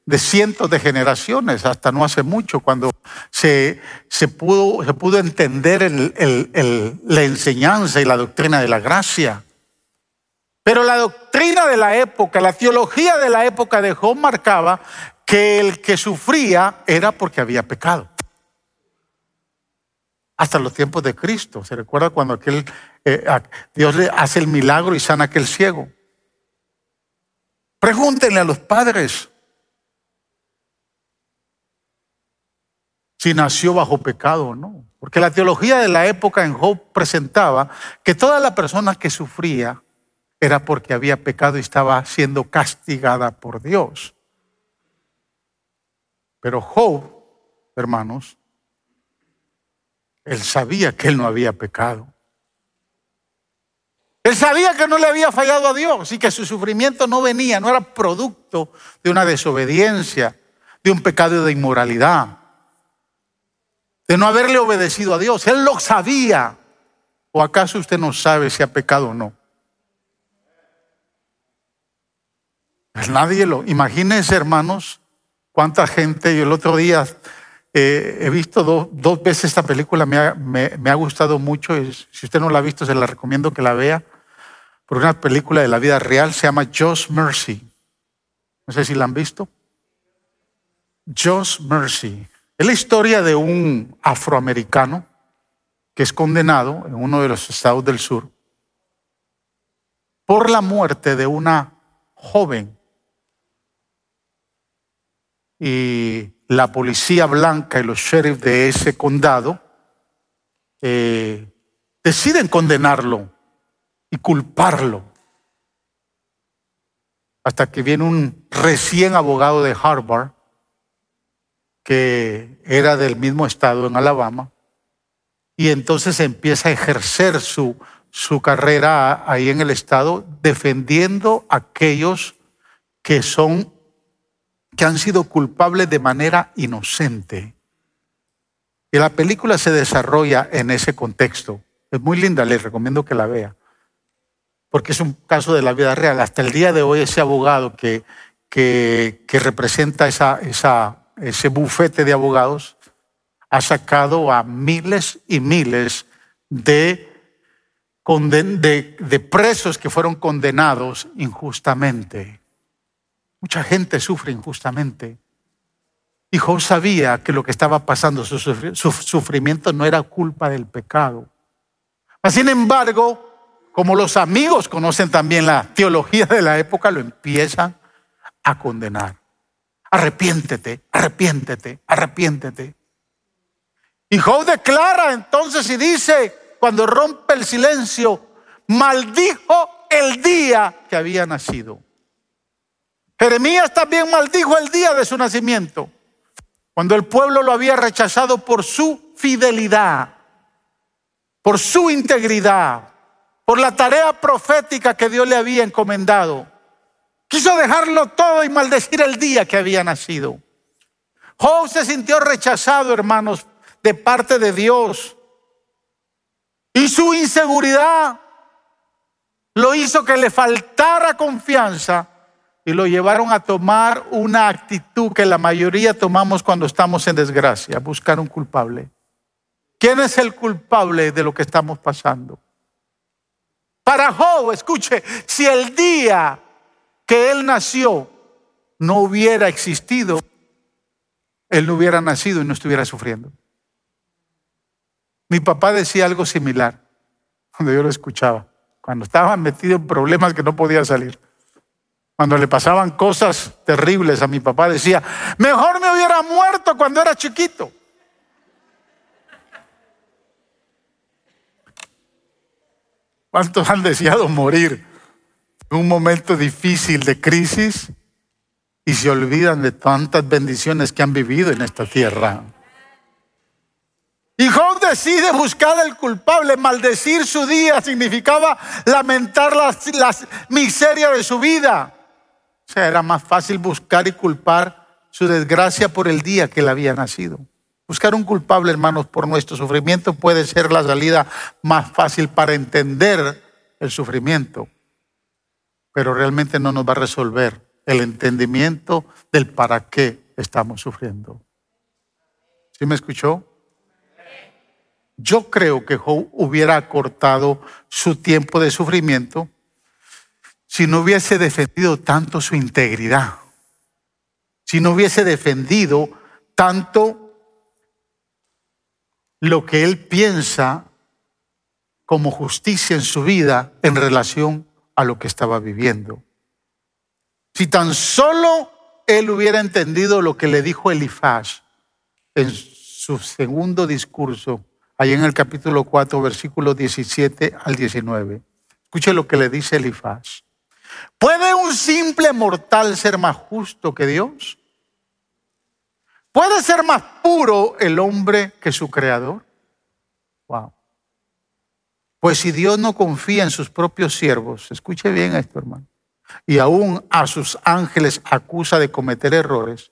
de cientos de generaciones, hasta no hace mucho, cuando se, se, pudo, se pudo, entender la enseñanza y la doctrina de la gracia. Pero la doctrina de la época, la teología de la época de Job marcaba que el que sufría era porque había pecado. Hasta los tiempos de Cristo. Se recuerda cuando aquel, eh, Dios le hace el milagro y sana a aquel ciego. Pregúntenle a los padres si nació bajo pecado o no. Porque la teología de la época en Job presentaba que toda la persona que sufría era porque había pecado y estaba siendo castigada por Dios. Pero Job, hermanos, él sabía que él no había pecado. Él sabía que no le había fallado a Dios y que su sufrimiento no venía, no era producto de una desobediencia, de un pecado de inmoralidad, de no haberle obedecido a Dios. Él lo sabía. ¿O acaso usted no sabe si ha pecado o no? Pues nadie lo. Imagínense, hermanos, cuánta gente, yo el otro día eh, he visto dos veces esta película, me ha, me, ha gustado mucho, si usted no la ha visto se la recomiendo que la vea, por una película de la vida real, se llama Just Mercy. No sé si la han visto. Just Mercy. Es la historia de un afroamericano que es condenado en uno de los estados del sur por la muerte de una joven. Y la policía blanca y los sheriffs de ese condado eh, deciden condenarlo y culparlo. Hasta que viene un recién abogado de Harvard, que era del mismo estado en Alabama, y entonces empieza a ejercer su, su carrera ahí en el estado defendiendo a aquellos que son que han sido culpables de manera inocente. Y la película se desarrolla en ese contexto. Es muy linda, les recomiendo que la vea. Porque es un caso de la vida real. Hasta el día de hoy ese abogado que, que, representa esa, esa, ese bufete de abogados ha sacado a miles y miles de presos que fueron condenados injustamente. Mucha gente sufre injustamente. Y Job sabía que lo que estaba pasando, su sufrimiento no era culpa del pecado. Sin embargo, como los amigos conocen también la teología de la época, lo empiezan a condenar. Arrepiéntete, arrepiéntete, arrepiéntete. Y Job declara entonces y dice, cuando rompe el silencio, maldijo el día que había nacido. Jeremías también maldijo el día de su nacimiento, cuando el pueblo lo había rechazado por su fidelidad, por su integridad, por la tarea profética que Dios le había encomendado. Quiso dejarlo todo y maldecir el día que había nacido. Job se sintió rechazado, hermanos, de parte de Dios. Y su inseguridad lo hizo que le faltara confianza y lo llevaron a tomar una actitud que la mayoría tomamos cuando estamos en desgracia, buscar un culpable. ¿Quién es el culpable de lo que estamos pasando? Para Job, escuche, si el día que él nació no hubiera existido, él no hubiera nacido y no estuviera sufriendo. Mi papá decía algo similar cuando yo lo escuchaba, cuando estaba metido en problemas que no podía salir. Cuando le pasaban cosas terribles a mi papá, decía, mejor me hubiera muerto cuando era chiquito. ¿Cuántos han deseado morir en un momento difícil de crisis y se olvidan de tantas bendiciones que han vivido en esta tierra? Y Job decide buscar al culpable. Maldecir su día significaba lamentar las, las miserias de su vida. O sea, era más fácil buscar y culpar su desgracia por el día que él había nacido. Buscar un culpable, hermanos, por nuestro sufrimiento puede ser la salida más fácil para entender el sufrimiento, pero realmente no nos va a resolver el entendimiento del para qué estamos sufriendo. ¿Sí me escuchó? Yo creo que Job hubiera acortado su tiempo de sufrimiento si no hubiese defendido tanto su integridad, si no hubiese defendido tanto lo que él piensa como justicia en su vida en relación a lo que estaba viviendo. Si tan solo él hubiera entendido lo que le dijo Elifaz en su segundo discurso, ahí en el capítulo 4, versículos 17 al 19. Escuche lo que le dice Elifaz. ¿Puede un simple mortal ser más justo que Dios? ¿Puede ser más puro el hombre que su creador? Wow. Pues si Dios no confía en sus propios siervos, escuche bien esto, hermano, y aún a sus ángeles acusa de cometer errores,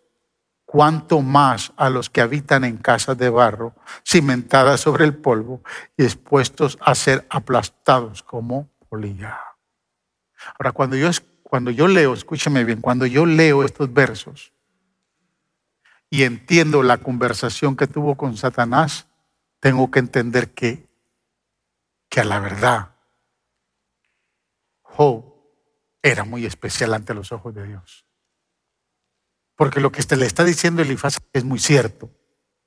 cuanto más a los que habitan en casas de barro, cimentadas sobre el polvo y expuestos a ser aplastados como polilla. Ahora, cuando yo, cuando yo leo, escúcheme bien, cuando yo leo estos versos y entiendo la conversación que tuvo con Satanás, tengo que entender que, que a la verdad, Job era muy especial ante los ojos de Dios. Porque lo que le está diciendo Elifaz es muy cierto.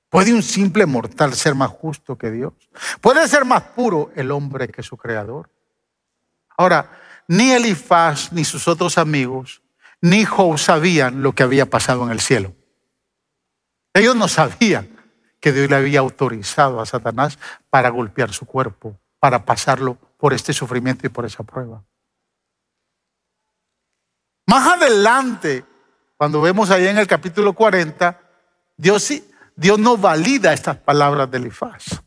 ¿Puede un simple mortal ser más justo que Dios? ¿Puede ser más puro el hombre que su creador? Ahora, ni Elifaz ni sus otros amigos, ni Job sabían lo que había pasado en el cielo. Ellos no sabían que Dios le había autorizado a Satanás para golpear su cuerpo, para pasarlo por este sufrimiento y por esa prueba. Más adelante, cuando vemos ahí en el capítulo 40, Dios, Dios no valida estas palabras de Elifaz.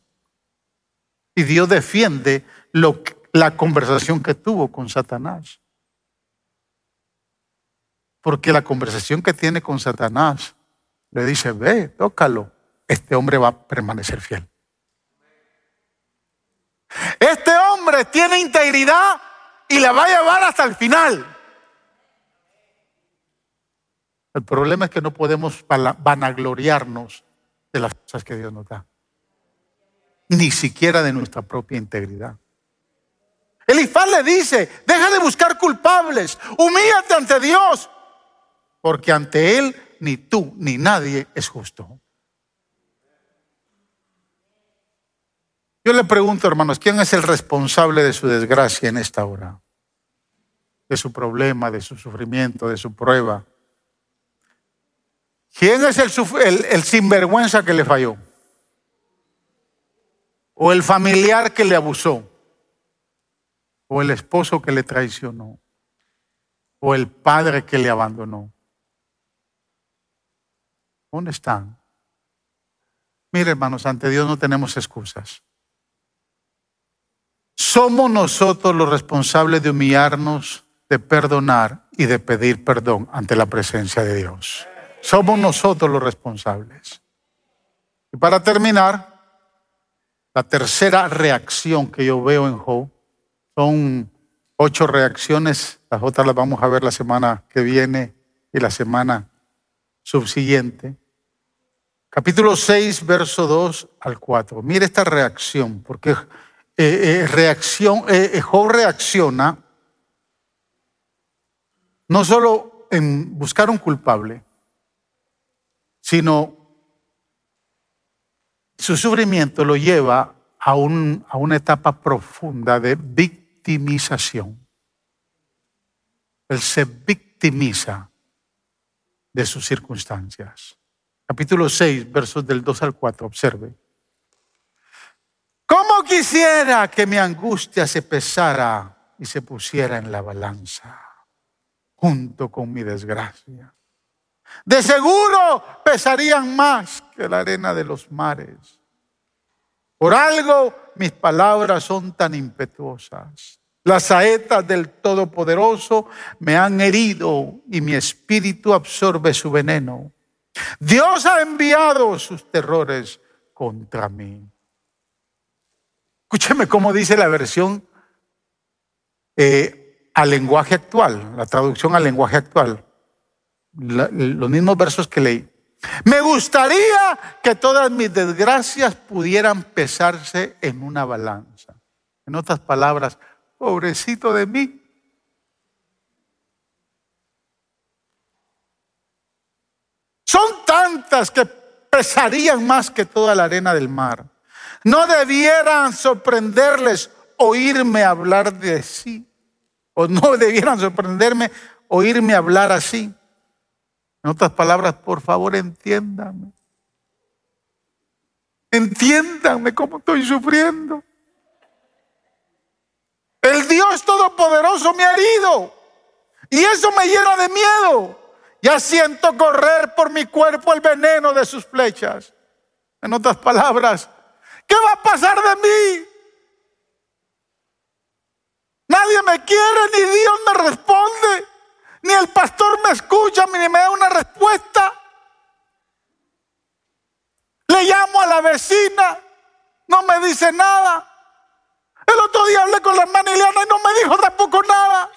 Y Dios defiende lo, la conversación que tuvo con Satanás. Porque la conversación que tiene con Satanás le dice, ve, tócalo, este hombre va a permanecer fiel. Este hombre tiene integridad y la va a llevar hasta el final. El problema es que no podemos vanagloriarnos de las cosas que Dios nos da. Ni siquiera de nuestra propia integridad. Elifaz le dice, deja de buscar culpables, humíllate ante Dios, porque ante Él ni tú ni nadie es justo. Yo le pregunto, hermanos, ¿quién es el responsable de su desgracia en esta hora? De su problema, de su sufrimiento, de su prueba. ¿Quién es el, el, sinvergüenza que le falló? ¿O el familiar que le abusó? ¿O el esposo que le traicionó? ¿O el padre que le abandonó? ¿Dónde están? Mire, hermanos, ante Dios no tenemos excusas. Somos nosotros los responsables de humillarnos, de perdonar y de pedir perdón ante la presencia de Dios. Somos nosotros los responsables. Y para terminar, la tercera reacción que yo veo en Job son ocho reacciones, las otras las vamos a ver la semana que viene y la semana subsiguiente. Capítulo 6, verso 2 al 4. Mire esta reacción, porque eh, eh, reacción, eh, Job reacciona no solo en buscar un culpable, sino su sufrimiento lo lleva a, un, a una etapa profunda de victimización. Él se victimiza de sus circunstancias. Capítulo 6, versos del 2 al 4, observe. ¿Cómo quisiera que mi angustia se pesara y se pusiera en la balanza junto con mi desgracia? De seguro pesarían más que la arena de los mares. Por algo mis palabras son tan impetuosas. Las saetas del Todopoderoso me han herido y mi espíritu absorbe su veneno. Dios ha enviado sus terrores contra mí. Escúcheme cómo dice la versión eh, al lenguaje actual, la traducción al lenguaje actual los mismos versos que leí. Me gustaría que todas mis desgracias pudieran pesarse en una balanza. En otras palabras, pobrecito de mí. Son tantas que pesarían más que toda la arena del mar. No debieran sorprenderles oírme hablar de sí. O no debieran sorprenderme oírme hablar así. En otras palabras, por favor, entiéndanme. Entiéndanme cómo estoy sufriendo. El Dios Todopoderoso me ha herido. Y eso me llena de miedo. Ya siento correr por mi cuerpo el veneno de sus flechas. En otras palabras, ¿qué va a pasar de mí? Nadie me quiere ni Dios me responde. Ni el pastor me escucha ni me da una respuesta. Le llamo a la vecina, no me dice nada. El otro día hablé con la hermana Ileana y no me dijo tampoco nada.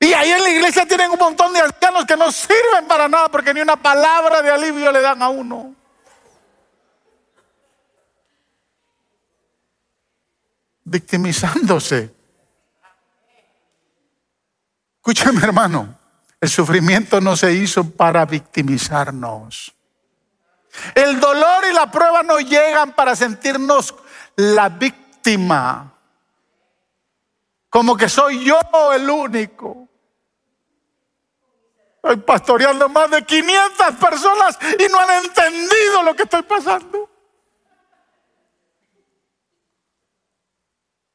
Y ahí en la iglesia tienen un montón de ancianos que no sirven para nada porque ni una palabra de alivio le dan a uno. victimizándose. Escúchame, hermano. El sufrimiento no se hizo para victimizarnos. El dolor y la prueba no llegan para sentirnos la víctima. Como que soy yo el único. Estoy pastoreando más de 500 personas y no han entendido lo que estoy pasando.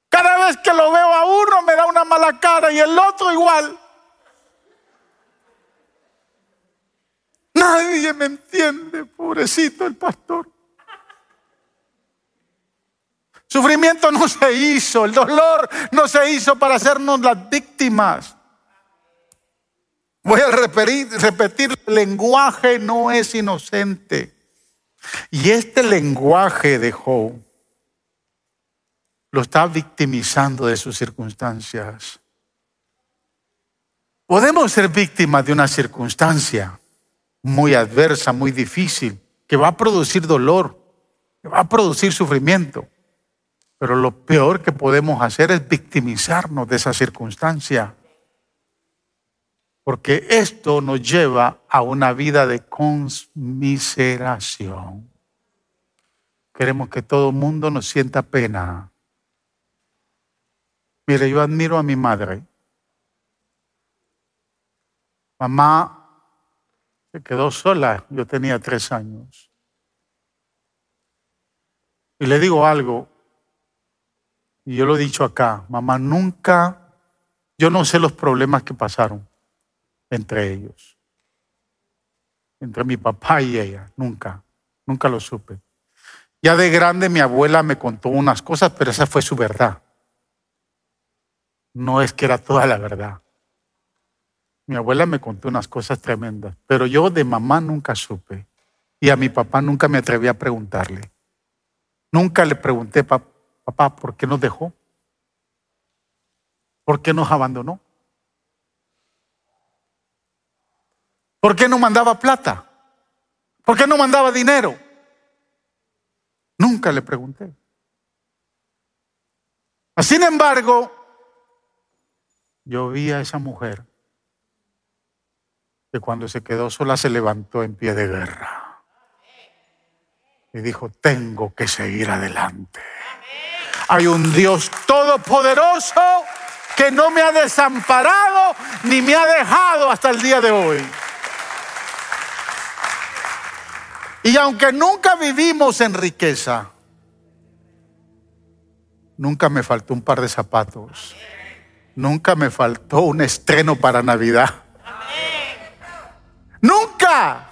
Cada vez que lo veo a uno me da una mala cara y el otro igual. Nadie me entiende, pobrecito el pastor. Sufrimiento no se hizo, el dolor no se hizo para hacernos las víctimas. Voy a repetir, repetir, el lenguaje no es inocente. Y este lenguaje de Job lo está victimizando de sus circunstancias. Podemos ser víctimas de una circunstancia muy adversa, muy difícil, que va a producir dolor, que va a producir sufrimiento. Pero lo peor que podemos hacer es victimizarnos de esa circunstancia. Porque esto nos lleva a una vida de conmiseración. Queremos que todo el mundo nos sienta pena. Mire, yo admiro a mi madre. Mamá se quedó sola, yo tenía tres años. Y le digo algo, y yo lo he dicho acá, mamá nunca, yo no sé los problemas que pasaron entre ellos, entre mi papá y ella, nunca, nunca lo supe. Ya de grande mi abuela me contó unas cosas, pero esa fue su verdad. No es que era toda la verdad. Mi abuela me contó unas cosas tremendas, pero yo de mamá nunca supe. Y a mi papá nunca me atreví a preguntarle. Nunca le pregunté, papá, ¿por qué nos dejó? ¿Por qué nos abandonó? ¿Por qué no mandaba plata? ¿Por qué no mandaba dinero? Nunca le pregunté. Sin embargo, yo vi a esa mujer cuando se quedó sola se levantó en pie de guerra. Y dijo, tengo que seguir adelante. Hay un Dios todopoderoso que no me ha desamparado ni me ha dejado hasta el día de hoy. Y aunque nunca vivimos en riqueza, nunca me faltó un par de zapatos, nunca me faltó un estreno para Navidad. Nunca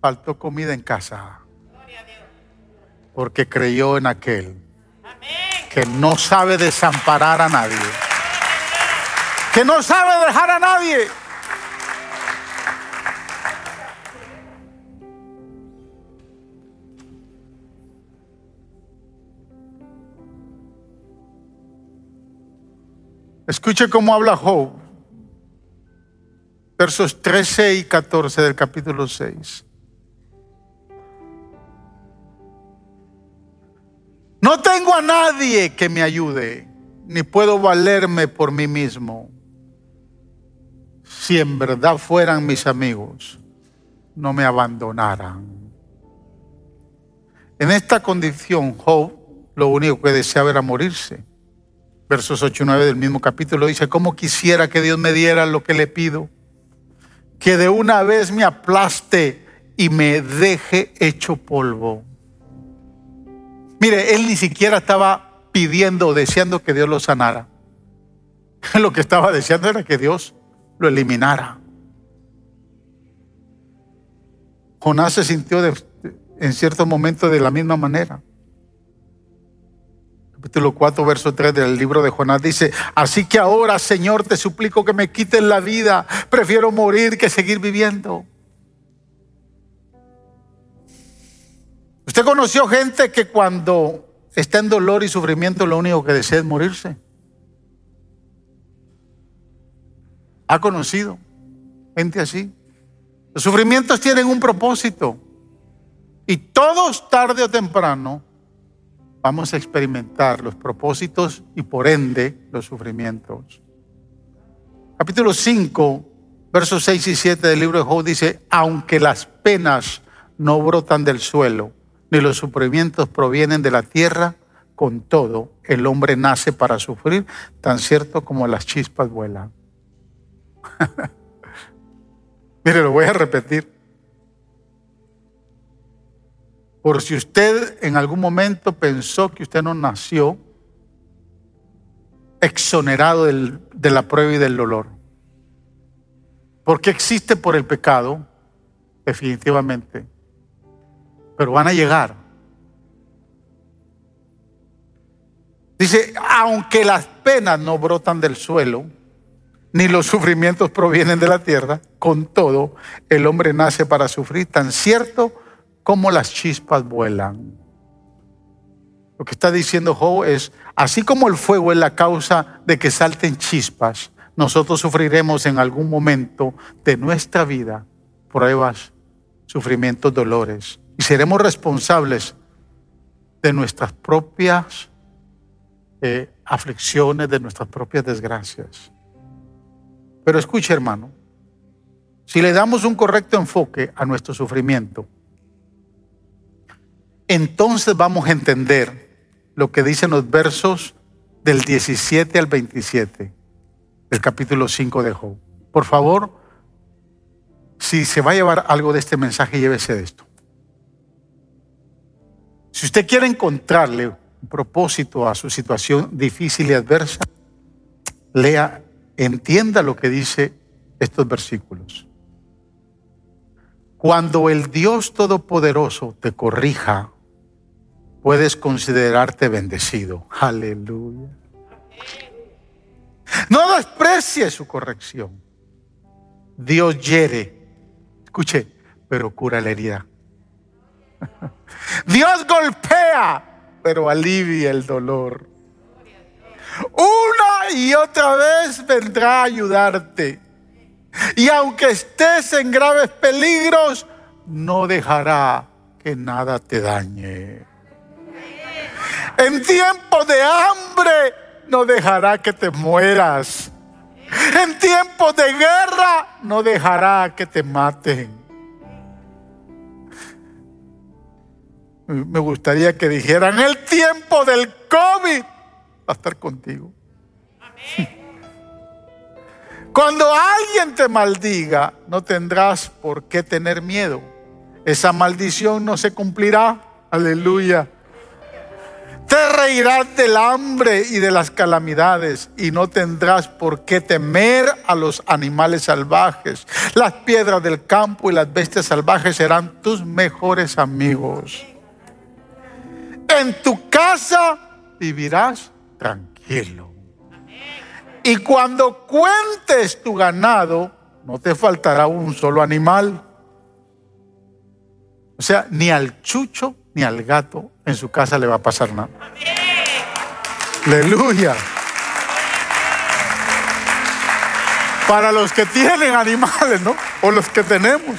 faltó comida en casa. Porque creyó en aquel que no sabe desamparar a nadie. Que no sabe dejar a nadie. Escuche cómo habla Job versos 13 y 14 del capítulo 6. No tengo a nadie que me ayude, ni puedo valerme por mí mismo. Si en verdad fueran mis amigos, no me abandonaran. En esta condición, Job lo único que deseaba era morirse. Versos 8 y 9 del mismo capítulo dice, ¿cómo quisiera que Dios me diera lo que le pido? Que de una vez me aplaste y me deje hecho polvo. Mire, él ni siquiera estaba pidiendo o deseando que Dios lo sanara. Lo que estaba deseando era que Dios lo eliminara. Jonás se sintió en cierto momento de la misma manera capítulo 4, verso 3 del libro de Jonás dice, así que ahora, Señor, te suplico que me quiten la vida, prefiero morir que seguir viviendo. ¿Usted conoció gente que cuando está en dolor y sufrimiento lo único que desea es morirse? ¿Ha conocido gente así? Los sufrimientos tienen un propósito y todos tarde o temprano vamos a experimentar los propósitos y por ende los sufrimientos. Capítulo 5 Versos 6 y 7 del libro de Job dice, aunque las penas no brotan del suelo, ni los sufrimientos provienen de la tierra, con todo el hombre nace para sufrir, tan cierto como las chispas vuelan. Mire, lo voy a repetir. Por si usted en algún momento pensó que usted no nació exonerado de la prueba y del dolor. Porque existe por el pecado, definitivamente. Pero van a llegar. Dice, aunque las penas no brotan del suelo, ni los sufrimientos provienen de la tierra, con todo, el hombre nace para sufrir, tan cierto como las chispas vuelan. Lo que está diciendo Job es, así como el fuego es la causa de que salten chispas, nosotros sufriremos en algún momento de nuestra vida pruebas, sufrimientos, dolores. Y seremos responsables de nuestras propias eh, aflicciones, de nuestras propias desgracias. Pero escuche hermano, si le damos un correcto enfoque a nuestro sufrimiento, entonces vamos a entender lo que dicen los versos del 17 al 27 del capítulo 5 de Job. Por favor, si se va a llevar algo de este mensaje, llévese de esto. Si usted quiere encontrarle un propósito a su situación difícil y adversa, lea, entienda lo que dice estos versículos. Cuando el Dios Todopoderoso te corrija puedes considerarte bendecido. Aleluya. No desprecies su corrección. Dios hiere. Escuche, pero cura la herida. Dios golpea, pero alivia el dolor. Una y otra vez vendrá a ayudarte. Y aunque estés en graves peligros, no dejará que nada te dañe. En tiempo de hambre no dejará que te mueras. En tiempo de guerra no dejará que te maten. Me gustaría que dijeran, el tiempo del COVID va a estar contigo. Cuando alguien te maldiga, no tendrás por qué tener miedo. Esa maldición no se cumplirá. Aleluya. Te reirás del hambre y de las calamidades y no tendrás por qué temer a los animales salvajes. Las piedras del campo y las bestias salvajes serán tus mejores amigos. En tu casa vivirás tranquilo. Y cuando cuentes tu ganado, no te faltará un solo animal. O sea, ni al chucho ni al gato en su casa le va a pasar nada. Aleluya. Para los que tienen animales, ¿no? O los que tenemos.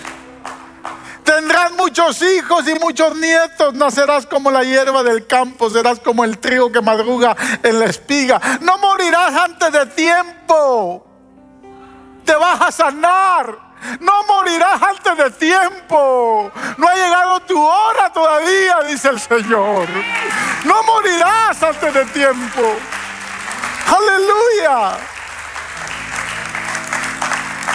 Tendrás muchos hijos y muchos nietos. Nacerás como la hierba del campo. Serás como el trigo que madruga en la espiga. No morirás antes de tiempo. Te vas a sanar no morirás antes de tiempo. No ha llegado tu hora todavía, dice el Señor. No morirás antes de tiempo. Aleluya.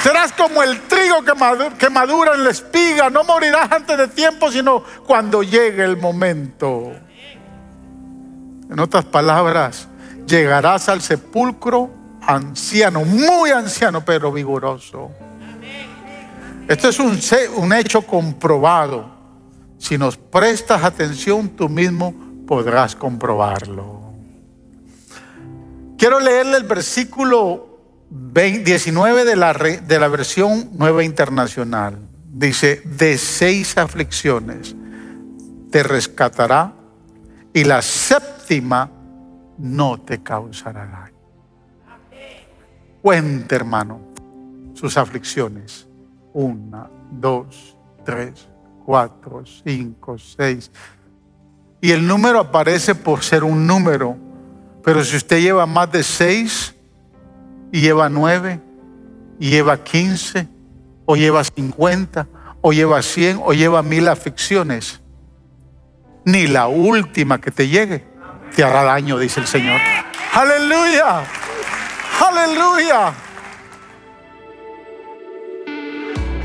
Serás como el trigo que madura, en la espiga. No morirás antes de tiempo, sino cuando llegue el momento. En otras palabras, llegarás al sepulcro anciano, muy anciano, pero vigoroso. Esto es un, un hecho comprobado. Si nos prestas atención, tú mismo podrás comprobarlo. Quiero leerle el versículo 19 de la, de la versión nueva internacional. Dice, de seis aflicciones te rescatará y la séptima no te causará daño. Cuente, hermano, sus aflicciones una, dos, tres, cuatro, cinco, seis. Y el número aparece por ser un número. Pero si usted lleva más de seis y lleva nueve, y lleva 15, o lleva 50, o lleva 100, o lleva mil aflicciones, ni la última que te llegue te hará daño, dice el Señor. Aleluya, aleluya.